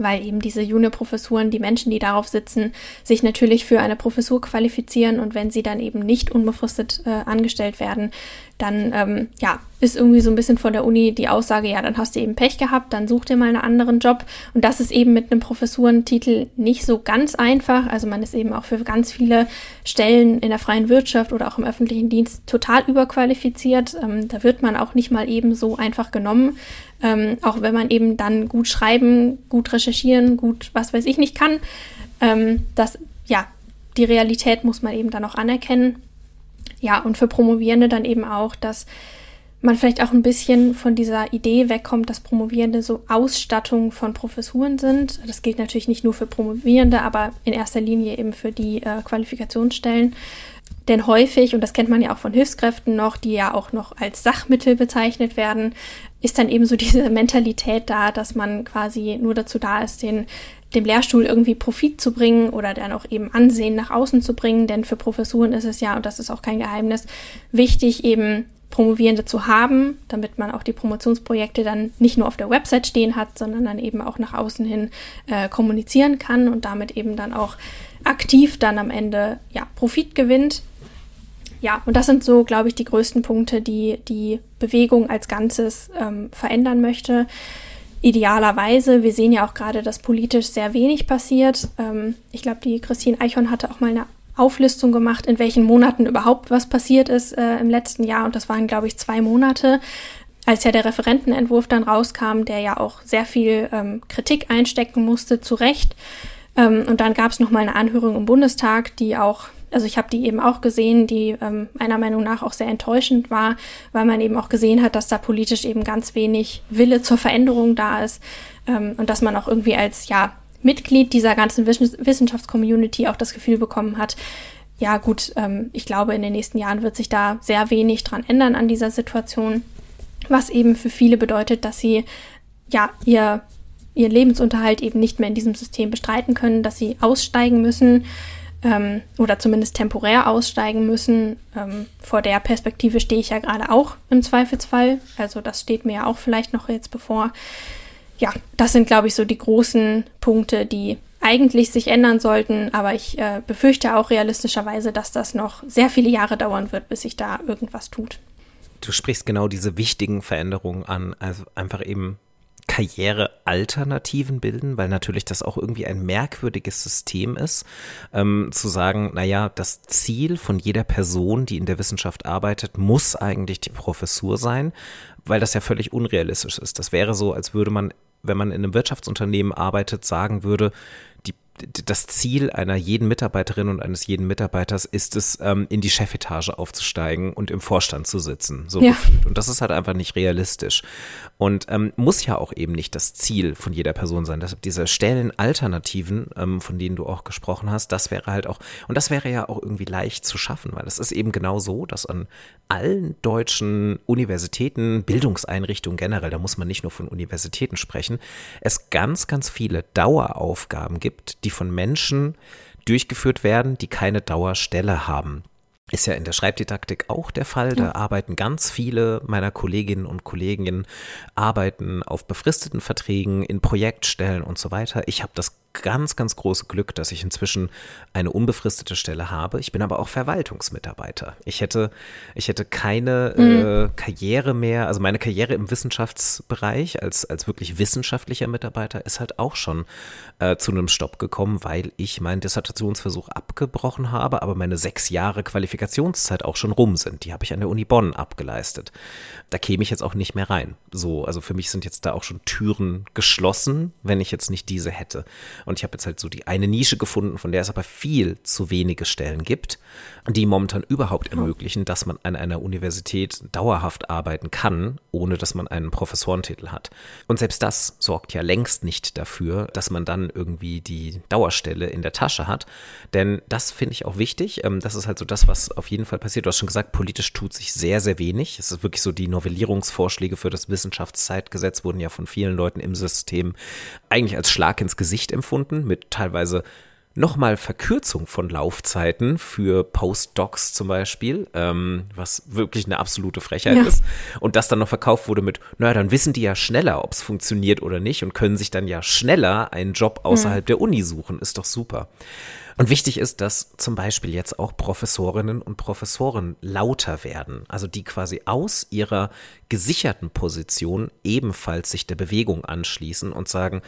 Weil eben diese Juniorprofessuren, die Menschen, die darauf sitzen, sich natürlich für eine Professur qualifizieren und wenn sie dann eben nicht unbefristet äh, angestellt werden, dann ähm, ja, ist irgendwie so ein bisschen von der Uni die Aussage, ja, dann hast du eben Pech gehabt, dann such dir mal einen anderen Job. Und das ist eben mit einem Professurentitel nicht so ganz einfach. Also man ist eben auch für ganz viele Stellen in der freien Wirtschaft oder auch im öffentlichen Dienst total überqualifiziert. Ähm, da wird man auch nicht mal eben so einfach genommen. Ähm, auch wenn man eben dann gut schreiben, gut recherchieren, gut was weiß ich nicht kann. Ähm, das, ja, die Realität muss man eben dann auch anerkennen. Ja, und für Promovierende dann eben auch, dass man vielleicht auch ein bisschen von dieser Idee wegkommt, dass Promovierende so Ausstattung von Professuren sind. Das gilt natürlich nicht nur für Promovierende, aber in erster Linie eben für die äh, Qualifikationsstellen. Denn häufig, und das kennt man ja auch von Hilfskräften noch, die ja auch noch als Sachmittel bezeichnet werden, ist dann eben so diese *laughs* Mentalität da, dass man quasi nur dazu da ist, den dem Lehrstuhl irgendwie Profit zu bringen oder dann auch eben Ansehen nach außen zu bringen. Denn für Professuren ist es ja, und das ist auch kein Geheimnis, wichtig eben Promovierende zu haben, damit man auch die Promotionsprojekte dann nicht nur auf der Website stehen hat, sondern dann eben auch nach außen hin äh, kommunizieren kann und damit eben dann auch aktiv dann am Ende ja Profit gewinnt. Ja, und das sind so, glaube ich, die größten Punkte, die die Bewegung als Ganzes ähm, verändern möchte idealerweise, wir sehen ja auch gerade, dass politisch sehr wenig passiert. Ähm, ich glaube, die Christine Eichhorn hatte auch mal eine Auflistung gemacht, in welchen Monaten überhaupt was passiert ist äh, im letzten Jahr. Und das waren, glaube ich, zwei Monate, als ja der Referentenentwurf dann rauskam, der ja auch sehr viel ähm, Kritik einstecken musste, zu Recht. Ähm, und dann gab es nochmal eine Anhörung im Bundestag, die auch also ich habe die eben auch gesehen, die ähm, meiner Meinung nach auch sehr enttäuschend war, weil man eben auch gesehen hat, dass da politisch eben ganz wenig Wille zur Veränderung da ist ähm, und dass man auch irgendwie als ja Mitglied dieser ganzen Wissenschaftscommunity auch das Gefühl bekommen hat, ja gut, ähm, ich glaube, in den nächsten Jahren wird sich da sehr wenig dran ändern an dieser Situation, was eben für viele bedeutet, dass sie ja ihr ihr Lebensunterhalt eben nicht mehr in diesem System bestreiten können, dass sie aussteigen müssen ähm, oder zumindest temporär aussteigen müssen. Ähm, vor der Perspektive stehe ich ja gerade auch im Zweifelsfall. Also das steht mir ja auch vielleicht noch jetzt bevor. Ja, das sind, glaube ich, so die großen Punkte, die eigentlich sich ändern sollten, aber ich äh, befürchte auch realistischerweise, dass das noch sehr viele Jahre dauern wird, bis sich da irgendwas tut. Du sprichst genau diese wichtigen Veränderungen an, also einfach eben Karrierealternativen bilden, weil natürlich das auch irgendwie ein merkwürdiges System ist, ähm, zu sagen, naja, das Ziel von jeder Person, die in der Wissenschaft arbeitet, muss eigentlich die Professur sein, weil das ja völlig unrealistisch ist. Das wäre so, als würde man, wenn man in einem Wirtschaftsunternehmen arbeitet, sagen würde, das Ziel einer jeden Mitarbeiterin und eines jeden Mitarbeiters ist es, ähm, in die Chefetage aufzusteigen und im Vorstand zu sitzen. So ja. gefühlt. Und das ist halt einfach nicht realistisch. Und ähm, muss ja auch eben nicht das Ziel von jeder Person sein. Deshalb diese Stellenalternativen, ähm, von denen du auch gesprochen hast, das wäre halt auch, und das wäre ja auch irgendwie leicht zu schaffen, weil es ist eben genau so, dass an allen deutschen Universitäten, Bildungseinrichtungen generell, da muss man nicht nur von Universitäten sprechen, es ganz, ganz viele Daueraufgaben gibt, die von Menschen durchgeführt werden, die keine Dauerstelle haben. Ist ja in der Schreibdidaktik auch der Fall. Da ja. arbeiten ganz viele meiner Kolleginnen und Kollegen, arbeiten auf befristeten Verträgen, in Projektstellen und so weiter. Ich habe das ganz, ganz große Glück, dass ich inzwischen eine unbefristete Stelle habe. Ich bin aber auch Verwaltungsmitarbeiter. Ich hätte, ich hätte keine mhm. äh, Karriere mehr, also meine Karriere im Wissenschaftsbereich als, als wirklich wissenschaftlicher Mitarbeiter ist halt auch schon äh, zu einem Stopp gekommen, weil ich meinen Dissertationsversuch abgebrochen habe, aber meine sechs Jahre Qualifikationszeit auch schon rum sind. Die habe ich an der Uni Bonn abgeleistet. Da käme ich jetzt auch nicht mehr rein. So, also für mich sind jetzt da auch schon Türen geschlossen, wenn ich jetzt nicht diese hätte. Und ich habe jetzt halt so die eine Nische gefunden, von der es aber viel zu wenige Stellen gibt, die momentan überhaupt ermöglichen, dass man an einer Universität dauerhaft arbeiten kann, ohne dass man einen Professorentitel hat. Und selbst das sorgt ja längst nicht dafür, dass man dann irgendwie die Dauerstelle in der Tasche hat. Denn das finde ich auch wichtig. Ähm, das ist halt so das, was auf jeden Fall passiert. Du hast schon gesagt, politisch tut sich sehr, sehr wenig. Es ist wirklich so, die Novellierungsvorschläge für das Wissenschaftszeitgesetz wurden ja von vielen Leuten im System eigentlich als Schlag ins Gesicht empfunden gefunden mit teilweise nochmal Verkürzung von Laufzeiten für Postdocs zum Beispiel, ähm, was wirklich eine absolute Frechheit ja. ist. Und das dann noch verkauft wurde mit, naja, dann wissen die ja schneller, ob es funktioniert oder nicht und können sich dann ja schneller einen Job außerhalb mhm. der Uni suchen. Ist doch super. Und wichtig ist, dass zum Beispiel jetzt auch Professorinnen und Professoren lauter werden, also die quasi aus ihrer gesicherten Position ebenfalls sich der Bewegung anschließen und sagen,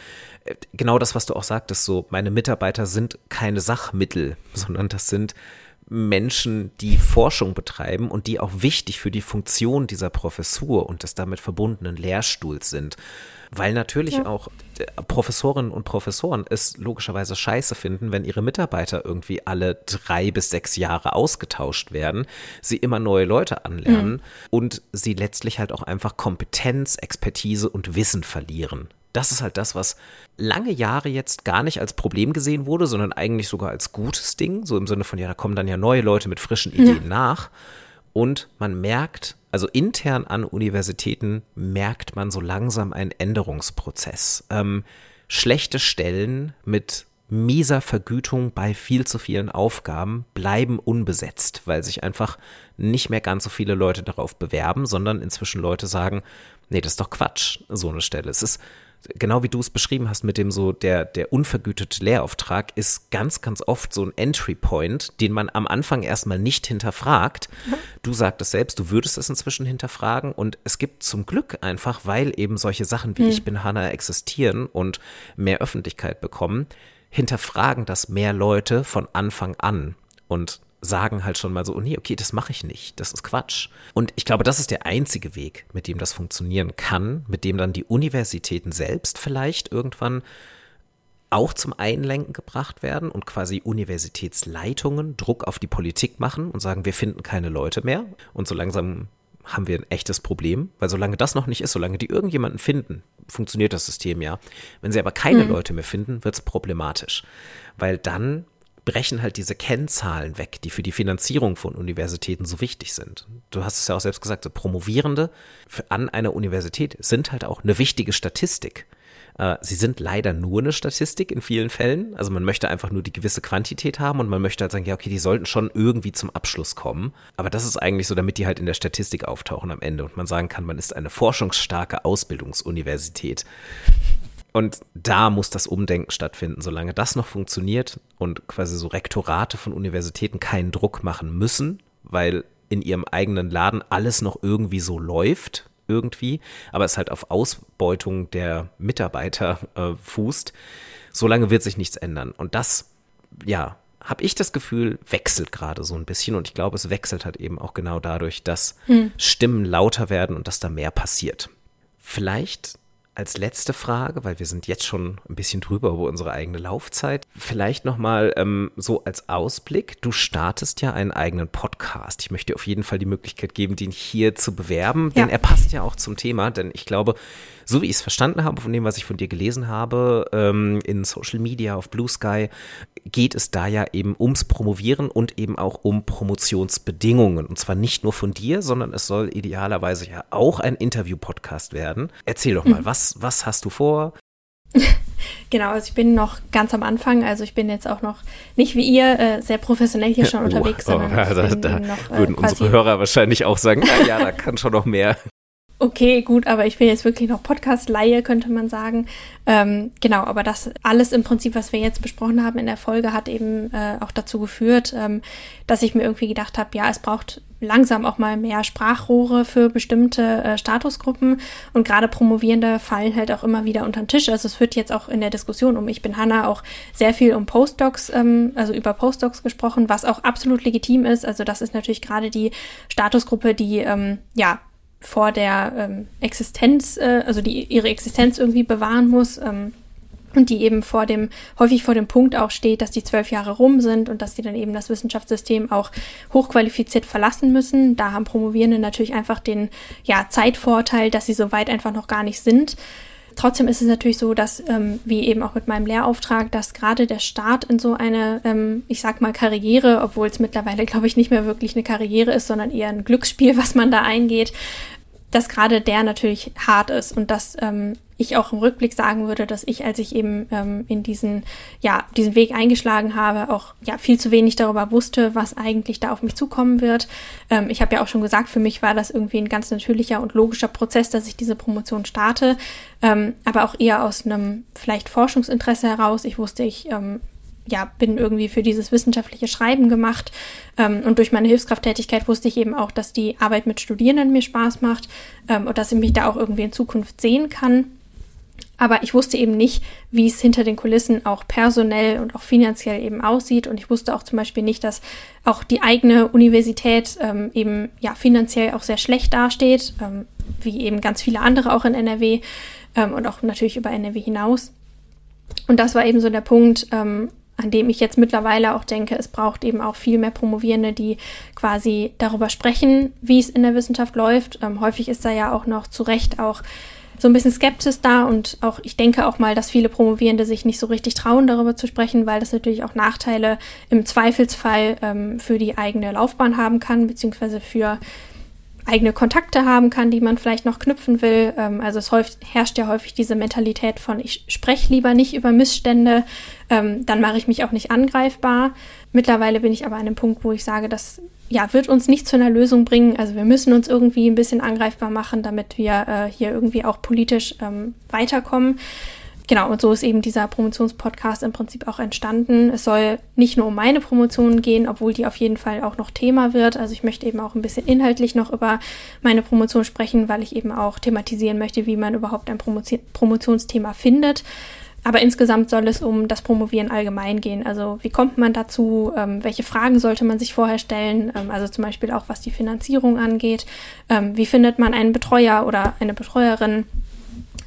äh, genau das, was du auch sagtest, so meine Mitarbeiter sind keine Sachmittel, *laughs* sondern das sind Menschen, die Forschung betreiben und die auch wichtig für die Funktion dieser Professur und des damit verbundenen Lehrstuhls sind. Weil natürlich ja. auch äh, Professorinnen und Professoren es logischerweise scheiße finden, wenn ihre Mitarbeiter irgendwie alle drei bis sechs Jahre ausgetauscht werden, sie immer neue Leute anlernen mhm. und sie letztlich halt auch einfach Kompetenz, Expertise und Wissen verlieren. Das ist halt das, was lange Jahre jetzt gar nicht als Problem gesehen wurde, sondern eigentlich sogar als gutes Ding. So im Sinne von, ja, da kommen dann ja neue Leute mit frischen Ideen ja. nach. Und man merkt, also intern an Universitäten merkt man so langsam einen Änderungsprozess. Ähm, schlechte Stellen mit mieser Vergütung bei viel zu vielen Aufgaben bleiben unbesetzt, weil sich einfach nicht mehr ganz so viele Leute darauf bewerben, sondern inzwischen Leute sagen, nee, das ist doch Quatsch, so eine Stelle. Es ist genau wie du es beschrieben hast mit dem so, der, der unvergütete Lehrauftrag ist ganz, ganz oft so ein Entry Point, den man am Anfang erstmal nicht hinterfragt. Mhm. Du sagtest selbst, du würdest es inzwischen hinterfragen und es gibt zum Glück einfach, weil eben solche Sachen wie mhm. Ich bin Hannah existieren und mehr Öffentlichkeit bekommen, hinterfragen das mehr Leute von Anfang an. Und sagen halt schon mal so, oh nee, okay, das mache ich nicht, das ist Quatsch. Und ich glaube, das ist der einzige Weg, mit dem das funktionieren kann, mit dem dann die Universitäten selbst vielleicht irgendwann auch zum Einlenken gebracht werden und quasi Universitätsleitungen Druck auf die Politik machen und sagen, wir finden keine Leute mehr. Und so langsam haben wir ein echtes Problem, weil solange das noch nicht ist, solange die irgendjemanden finden, funktioniert das System ja. Wenn sie aber keine mhm. Leute mehr finden, wird es problematisch, weil dann brechen halt diese Kennzahlen weg, die für die Finanzierung von Universitäten so wichtig sind. Du hast es ja auch selbst gesagt, so Promovierende an einer Universität sind halt auch eine wichtige Statistik. Äh, sie sind leider nur eine Statistik in vielen Fällen. Also man möchte einfach nur die gewisse Quantität haben und man möchte halt sagen, ja, okay, die sollten schon irgendwie zum Abschluss kommen. Aber das ist eigentlich so, damit die halt in der Statistik auftauchen am Ende und man sagen kann, man ist eine forschungsstarke Ausbildungsuniversität. Und da muss das Umdenken stattfinden. Solange das noch funktioniert und quasi so Rektorate von Universitäten keinen Druck machen müssen, weil in ihrem eigenen Laden alles noch irgendwie so läuft, irgendwie, aber es halt auf Ausbeutung der Mitarbeiter äh, fußt, solange wird sich nichts ändern. Und das, ja, habe ich das Gefühl, wechselt gerade so ein bisschen. Und ich glaube, es wechselt halt eben auch genau dadurch, dass hm. Stimmen lauter werden und dass da mehr passiert. Vielleicht als letzte Frage, weil wir sind jetzt schon ein bisschen drüber über unsere eigene Laufzeit, vielleicht nochmal ähm, so als Ausblick. Du startest ja einen eigenen Podcast. Ich möchte dir auf jeden Fall die Möglichkeit geben, den hier zu bewerben, denn ja. er passt ja auch zum Thema, denn ich glaube, so wie ich es verstanden habe, von dem, was ich von dir gelesen habe, ähm, in Social Media, auf Blue Sky, geht es da ja eben ums Promovieren und eben auch um Promotionsbedingungen. Und zwar nicht nur von dir, sondern es soll idealerweise ja auch ein Interview-Podcast werden. Erzähl doch mal, mhm. was, was hast du vor? *laughs* Genau, also ich bin noch ganz am Anfang, also ich bin jetzt auch noch nicht wie ihr äh, sehr professionell hier schon *laughs* oh, unterwegs, sondern oh, *laughs* da, da noch, äh, würden unsere Hörer wahrscheinlich auch sagen, na ja, da kann schon noch mehr. Okay, gut, aber ich bin jetzt wirklich noch Podcast-Laie, könnte man sagen. Ähm, genau, aber das alles im Prinzip, was wir jetzt besprochen haben in der Folge, hat eben äh, auch dazu geführt, ähm, dass ich mir irgendwie gedacht habe, ja, es braucht langsam auch mal mehr Sprachrohre für bestimmte äh, Statusgruppen und gerade Promovierende fallen halt auch immer wieder unter den Tisch. Also es wird jetzt auch in der Diskussion um Ich bin Hanna auch sehr viel um Postdocs, ähm, also über Postdocs gesprochen, was auch absolut legitim ist. Also das ist natürlich gerade die Statusgruppe, die ähm, ja vor der ähm, Existenz, äh, also die ihre Existenz irgendwie bewahren muss ähm, und die eben vor dem, häufig vor dem Punkt auch steht, dass die zwölf Jahre rum sind und dass sie dann eben das Wissenschaftssystem auch hochqualifiziert verlassen müssen. Da haben Promovierende natürlich einfach den ja, Zeitvorteil, dass sie so weit einfach noch gar nicht sind. Trotzdem ist es natürlich so, dass, ähm, wie eben auch mit meinem Lehrauftrag, dass gerade der Start in so eine, ähm, ich sag mal, Karriere, obwohl es mittlerweile, glaube ich, nicht mehr wirklich eine Karriere ist, sondern eher ein Glücksspiel, was man da eingeht, dass gerade der natürlich hart ist und dass ähm, ich auch im Rückblick sagen würde, dass ich, als ich eben ähm, in diesen, ja, diesen Weg eingeschlagen habe, auch ja viel zu wenig darüber wusste, was eigentlich da auf mich zukommen wird. Ähm, ich habe ja auch schon gesagt, für mich war das irgendwie ein ganz natürlicher und logischer Prozess, dass ich diese Promotion starte, ähm, aber auch eher aus einem vielleicht Forschungsinteresse heraus. Ich wusste, ich ähm, ja, bin irgendwie für dieses wissenschaftliche Schreiben gemacht. Ähm, und durch meine Hilfskrafttätigkeit wusste ich eben auch, dass die Arbeit mit Studierenden mir Spaß macht ähm, und dass ich mich da auch irgendwie in Zukunft sehen kann. Aber ich wusste eben nicht, wie es hinter den Kulissen auch personell und auch finanziell eben aussieht. Und ich wusste auch zum Beispiel nicht, dass auch die eigene Universität ähm, eben ja finanziell auch sehr schlecht dasteht, ähm, wie eben ganz viele andere auch in NRW ähm, und auch natürlich über NRW hinaus. Und das war eben so der Punkt, ähm, an dem ich jetzt mittlerweile auch denke, es braucht eben auch viel mehr Promovierende, die quasi darüber sprechen, wie es in der Wissenschaft läuft. Ähm, häufig ist da ja auch noch zu Recht auch so ein bisschen Skepsis da und auch ich denke auch mal, dass viele Promovierende sich nicht so richtig trauen, darüber zu sprechen, weil das natürlich auch Nachteile im Zweifelsfall ähm, für die eigene Laufbahn haben kann, beziehungsweise für eigene Kontakte haben kann, die man vielleicht noch knüpfen will. Ähm, also es häufig, herrscht ja häufig diese Mentalität von, ich spreche lieber nicht über Missstände, ähm, dann mache ich mich auch nicht angreifbar. Mittlerweile bin ich aber an einem Punkt, wo ich sage, das ja, wird uns nicht zu einer Lösung bringen. Also wir müssen uns irgendwie ein bisschen angreifbar machen, damit wir äh, hier irgendwie auch politisch ähm, weiterkommen. Genau, und so ist eben dieser Promotionspodcast im Prinzip auch entstanden. Es soll nicht nur um meine Promotion gehen, obwohl die auf jeden Fall auch noch Thema wird. Also ich möchte eben auch ein bisschen inhaltlich noch über meine Promotion sprechen, weil ich eben auch thematisieren möchte, wie man überhaupt ein Promotion Promotionsthema findet. Aber insgesamt soll es um das Promovieren allgemein gehen. Also wie kommt man dazu? Ähm, welche Fragen sollte man sich vorher stellen? Ähm, also zum Beispiel auch was die Finanzierung angeht. Ähm, wie findet man einen Betreuer oder eine Betreuerin?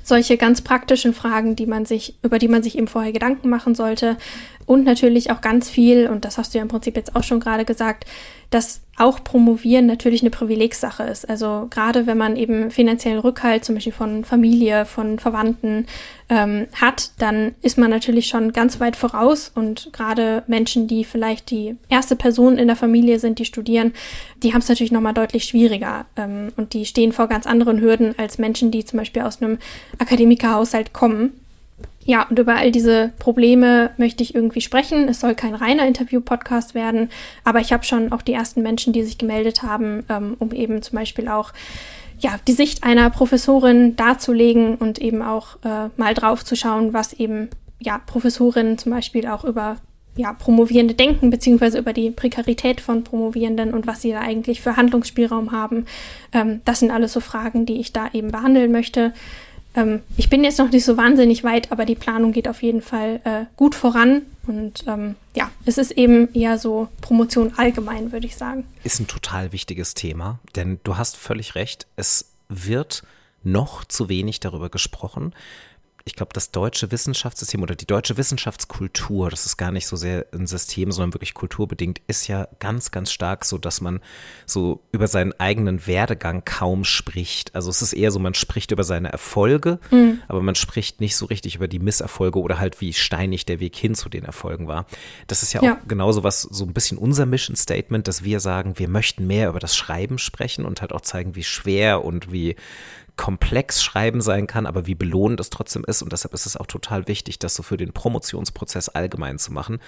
Solche ganz praktischen Fragen, die man sich, über die man sich eben vorher Gedanken machen sollte. Und natürlich auch ganz viel, und das hast du ja im Prinzip jetzt auch schon gerade gesagt, dass auch Promovieren natürlich eine Privilegssache ist. Also gerade wenn man eben finanziellen Rückhalt zum Beispiel von Familie, von Verwandten ähm, hat, dann ist man natürlich schon ganz weit voraus. Und gerade Menschen, die vielleicht die erste Person in der Familie sind, die studieren, die haben es natürlich nochmal deutlich schwieriger. Ähm, und die stehen vor ganz anderen Hürden als Menschen, die zum Beispiel aus einem Akademikerhaushalt kommen. Ja, und über all diese Probleme möchte ich irgendwie sprechen. Es soll kein reiner Interview-Podcast werden, aber ich habe schon auch die ersten Menschen, die sich gemeldet haben, ähm, um eben zum Beispiel auch ja, die Sicht einer Professorin darzulegen und eben auch äh, mal drauf zu schauen, was eben ja, Professorinnen zum Beispiel auch über ja, Promovierende denken, beziehungsweise über die Prekarität von Promovierenden und was sie da eigentlich für Handlungsspielraum haben. Ähm, das sind alles so Fragen, die ich da eben behandeln möchte. Ähm, ich bin jetzt noch nicht so wahnsinnig weit, aber die Planung geht auf jeden Fall äh, gut voran. Und ähm, ja, es ist eben eher so Promotion allgemein, würde ich sagen. Ist ein total wichtiges Thema, denn du hast völlig recht, es wird noch zu wenig darüber gesprochen ich glaube, das deutsche Wissenschaftssystem oder die deutsche Wissenschaftskultur, das ist gar nicht so sehr ein System, sondern wirklich kulturbedingt, ist ja ganz, ganz stark so, dass man so über seinen eigenen Werdegang kaum spricht. Also es ist eher so, man spricht über seine Erfolge, mhm. aber man spricht nicht so richtig über die Misserfolge oder halt wie steinig der Weg hin zu den Erfolgen war. Das ist ja, ja. auch genauso was, so ein bisschen unser Mission Statement, dass wir sagen, wir möchten mehr über das Schreiben sprechen und halt auch zeigen, wie schwer und wie komplex Schreiben sein kann, aber wie belohnend es trotzdem ist. Und deshalb ist es auch total wichtig, das so für den Promotionsprozess allgemein zu machen.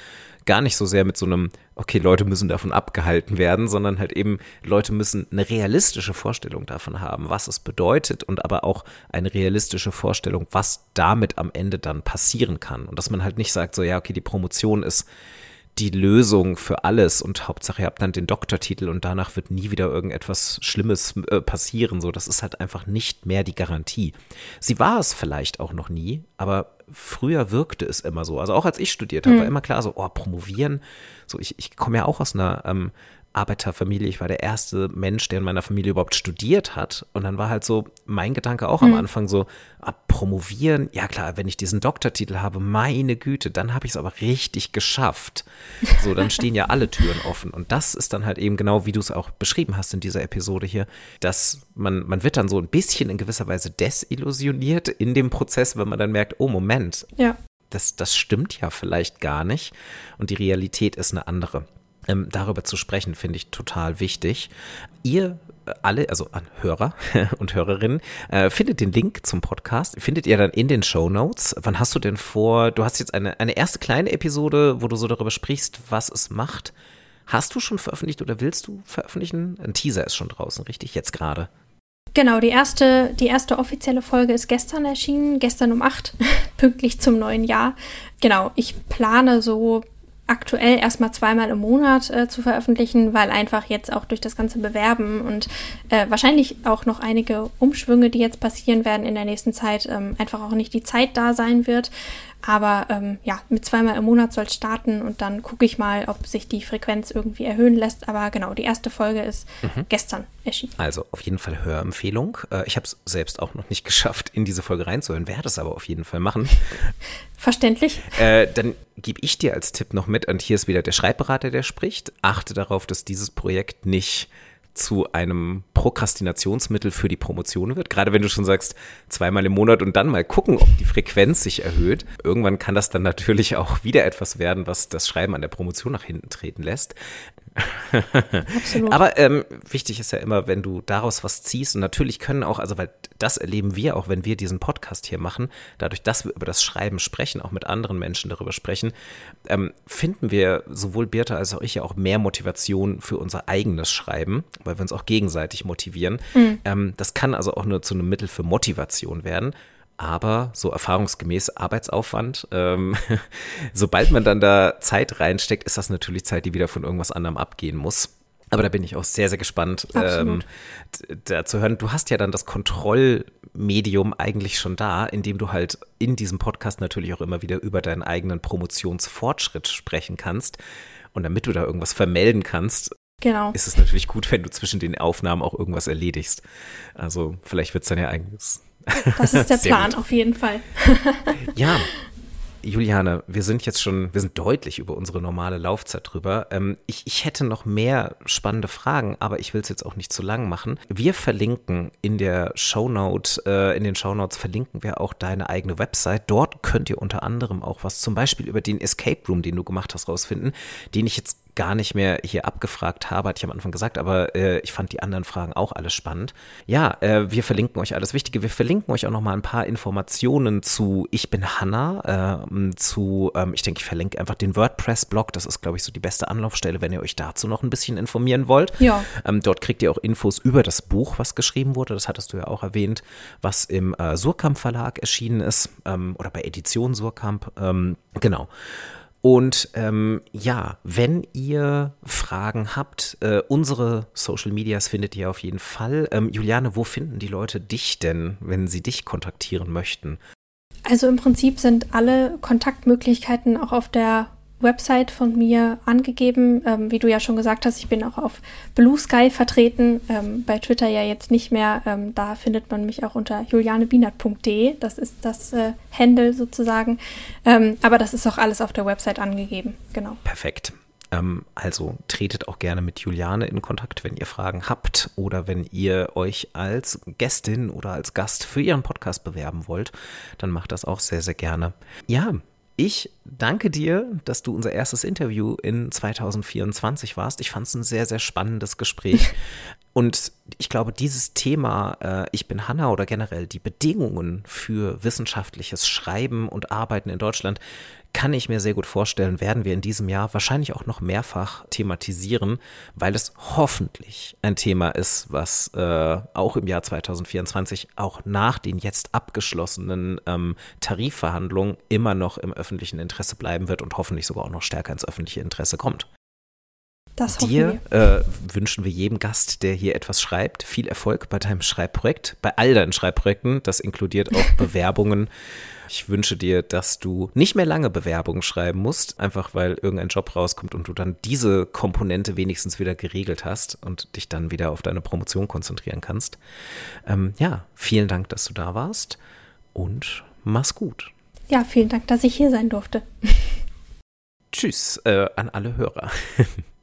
Gar nicht so sehr mit so einem, okay, Leute müssen davon abgehalten werden, sondern halt eben, Leute müssen eine realistische Vorstellung davon haben, was es bedeutet und aber auch eine realistische Vorstellung, was damit am Ende dann passieren kann. Und dass man halt nicht sagt, so, ja, okay, die Promotion ist die Lösung für alles und Hauptsache ihr habt dann den Doktortitel und danach wird nie wieder irgendetwas Schlimmes äh, passieren. So, das ist halt einfach nicht mehr die Garantie. Sie war es vielleicht auch noch nie, aber früher wirkte es immer so. Also auch als ich studiert habe, mhm. war immer klar so, oh, promovieren. So, ich, ich komme ja auch aus einer ähm, Arbeiterfamilie. Ich war der erste Mensch, der in meiner Familie überhaupt studiert hat. Und dann war halt so mein Gedanke auch mhm. am Anfang so, ah, promovieren, ja klar, wenn ich diesen Doktortitel habe, meine Güte, dann habe ich es aber richtig geschafft. So, dann stehen ja alle Türen offen. Und das ist dann halt eben genau, wie du es auch beschrieben hast in dieser Episode hier, dass man, man wird dann so ein bisschen in gewisser Weise desillusioniert in dem Prozess, wenn man dann merkt, oh Moment, ja. das, das stimmt ja vielleicht gar nicht. Und die Realität ist eine andere ähm, darüber zu sprechen, finde ich total wichtig. Ihr äh, alle, also an Hörer *laughs* und Hörerinnen, äh, findet den Link zum Podcast, findet ihr dann in den Show Notes. Wann hast du denn vor, du hast jetzt eine, eine erste kleine Episode, wo du so darüber sprichst, was es macht. Hast du schon veröffentlicht oder willst du veröffentlichen? Ein Teaser ist schon draußen, richtig? Jetzt gerade. Genau, die erste, die erste offizielle Folge ist gestern erschienen, gestern um acht, *laughs* pünktlich zum neuen Jahr. Genau, ich plane so aktuell erstmal zweimal im Monat äh, zu veröffentlichen, weil einfach jetzt auch durch das ganze Bewerben und äh, wahrscheinlich auch noch einige Umschwünge, die jetzt passieren werden in der nächsten Zeit, ähm, einfach auch nicht die Zeit da sein wird. Aber ähm, ja, mit zweimal im Monat soll es starten und dann gucke ich mal, ob sich die Frequenz irgendwie erhöhen lässt. Aber genau, die erste Folge ist mhm. gestern erschienen. Also auf jeden Fall Hörempfehlung. Äh, ich habe es selbst auch noch nicht *laughs* geschafft, in diese Folge reinzuhören, werde es aber auf jeden Fall machen. *laughs* Verständlich. Äh, dann gebe ich dir als Tipp noch mit, und hier ist wieder der Schreibberater, der spricht. Achte darauf, dass dieses Projekt nicht zu einem Prokrastinationsmittel für die Promotion wird. Gerade wenn du schon sagst, zweimal im Monat und dann mal gucken, ob die Frequenz sich erhöht. Irgendwann kann das dann natürlich auch wieder etwas werden, was das Schreiben an der Promotion nach hinten treten lässt. *laughs* Absolut. Aber ähm, wichtig ist ja immer, wenn du daraus was ziehst und natürlich können auch, also weil das erleben wir auch, wenn wir diesen Podcast hier machen, dadurch, dass wir über das Schreiben sprechen, auch mit anderen Menschen darüber sprechen, ähm, finden wir sowohl Birte als auch ich ja auch mehr Motivation für unser eigenes Schreiben, weil wir uns auch gegenseitig motivieren. Mhm. Ähm, das kann also auch nur zu einem Mittel für Motivation werden. Aber so erfahrungsgemäß Arbeitsaufwand, ähm, *laughs* sobald man dann da Zeit reinsteckt, ist das natürlich Zeit, die wieder von irgendwas anderem abgehen muss. Aber da bin ich auch sehr, sehr gespannt, ähm, da zu hören. Du hast ja dann das Kontrollmedium eigentlich schon da, indem du halt in diesem Podcast natürlich auch immer wieder über deinen eigenen Promotionsfortschritt sprechen kannst. Und damit du da irgendwas vermelden kannst, Genau. ist es natürlich gut, wenn du zwischen den Aufnahmen auch irgendwas erledigst. Also vielleicht wird es dann ja eigenes das ist der *laughs* Plan, gut. auf jeden Fall. *laughs* ja, Juliane, wir sind jetzt schon, wir sind deutlich über unsere normale Laufzeit drüber. Ähm, ich, ich hätte noch mehr spannende Fragen, aber ich will es jetzt auch nicht zu lang machen. Wir verlinken in der Shownote, äh, in den Shownotes verlinken wir auch deine eigene Website. Dort könnt ihr unter anderem auch was zum Beispiel über den Escape Room, den du gemacht hast, rausfinden, den ich jetzt gar nicht mehr hier abgefragt habe, hatte ich am Anfang gesagt, aber äh, ich fand die anderen Fragen auch alles spannend. Ja, äh, wir verlinken euch alles Wichtige. Wir verlinken euch auch noch mal ein paar Informationen zu Ich bin Hanna, äh, zu, ähm, ich denke, ich verlinke einfach den WordPress-Blog. Das ist, glaube ich, so die beste Anlaufstelle, wenn ihr euch dazu noch ein bisschen informieren wollt. Ja. Ähm, dort kriegt ihr auch Infos über das Buch, was geschrieben wurde. Das hattest du ja auch erwähnt, was im äh, Surkamp Verlag erschienen ist ähm, oder bei Edition Surkamp. Ähm, genau. Und ähm, ja, wenn ihr Fragen habt, äh, unsere Social Medias findet ihr auf jeden Fall. Ähm, Juliane, wo finden die Leute dich denn, wenn sie dich kontaktieren möchten? Also im Prinzip sind alle Kontaktmöglichkeiten auch auf der Website von mir angegeben. Ähm, wie du ja schon gesagt hast, ich bin auch auf Blue Sky vertreten, ähm, bei Twitter ja jetzt nicht mehr. Ähm, da findet man mich auch unter julianebienert.de. Das ist das äh, Handle sozusagen. Ähm, aber das ist auch alles auf der Website angegeben. Genau. Perfekt. Ähm, also tretet auch gerne mit Juliane in Kontakt, wenn ihr Fragen habt oder wenn ihr euch als Gästin oder als Gast für ihren Podcast bewerben wollt, dann macht das auch sehr, sehr gerne. Ja, ich danke dir, dass du unser erstes Interview in 2024 warst. Ich fand es ein sehr, sehr spannendes Gespräch. *laughs* Und ich glaube, dieses Thema, äh, ich bin Hanna oder generell die Bedingungen für wissenschaftliches Schreiben und Arbeiten in Deutschland, kann ich mir sehr gut vorstellen, werden wir in diesem Jahr wahrscheinlich auch noch mehrfach thematisieren, weil es hoffentlich ein Thema ist, was äh, auch im Jahr 2024, auch nach den jetzt abgeschlossenen ähm, Tarifverhandlungen, immer noch im öffentlichen Interesse bleiben wird und hoffentlich sogar auch noch stärker ins öffentliche Interesse kommt. Das Dir äh, wünschen wir jedem Gast, der hier etwas schreibt, viel Erfolg bei deinem Schreibprojekt, bei all deinen Schreibprojekten. Das inkludiert auch *laughs* Bewerbungen. Ich wünsche dir, dass du nicht mehr lange Bewerbungen schreiben musst, einfach weil irgendein Job rauskommt und du dann diese Komponente wenigstens wieder geregelt hast und dich dann wieder auf deine Promotion konzentrieren kannst. Ähm, ja, vielen Dank, dass du da warst und mach's gut. Ja, vielen Dank, dass ich hier sein durfte. *laughs* Tschüss äh, an alle Hörer. *laughs*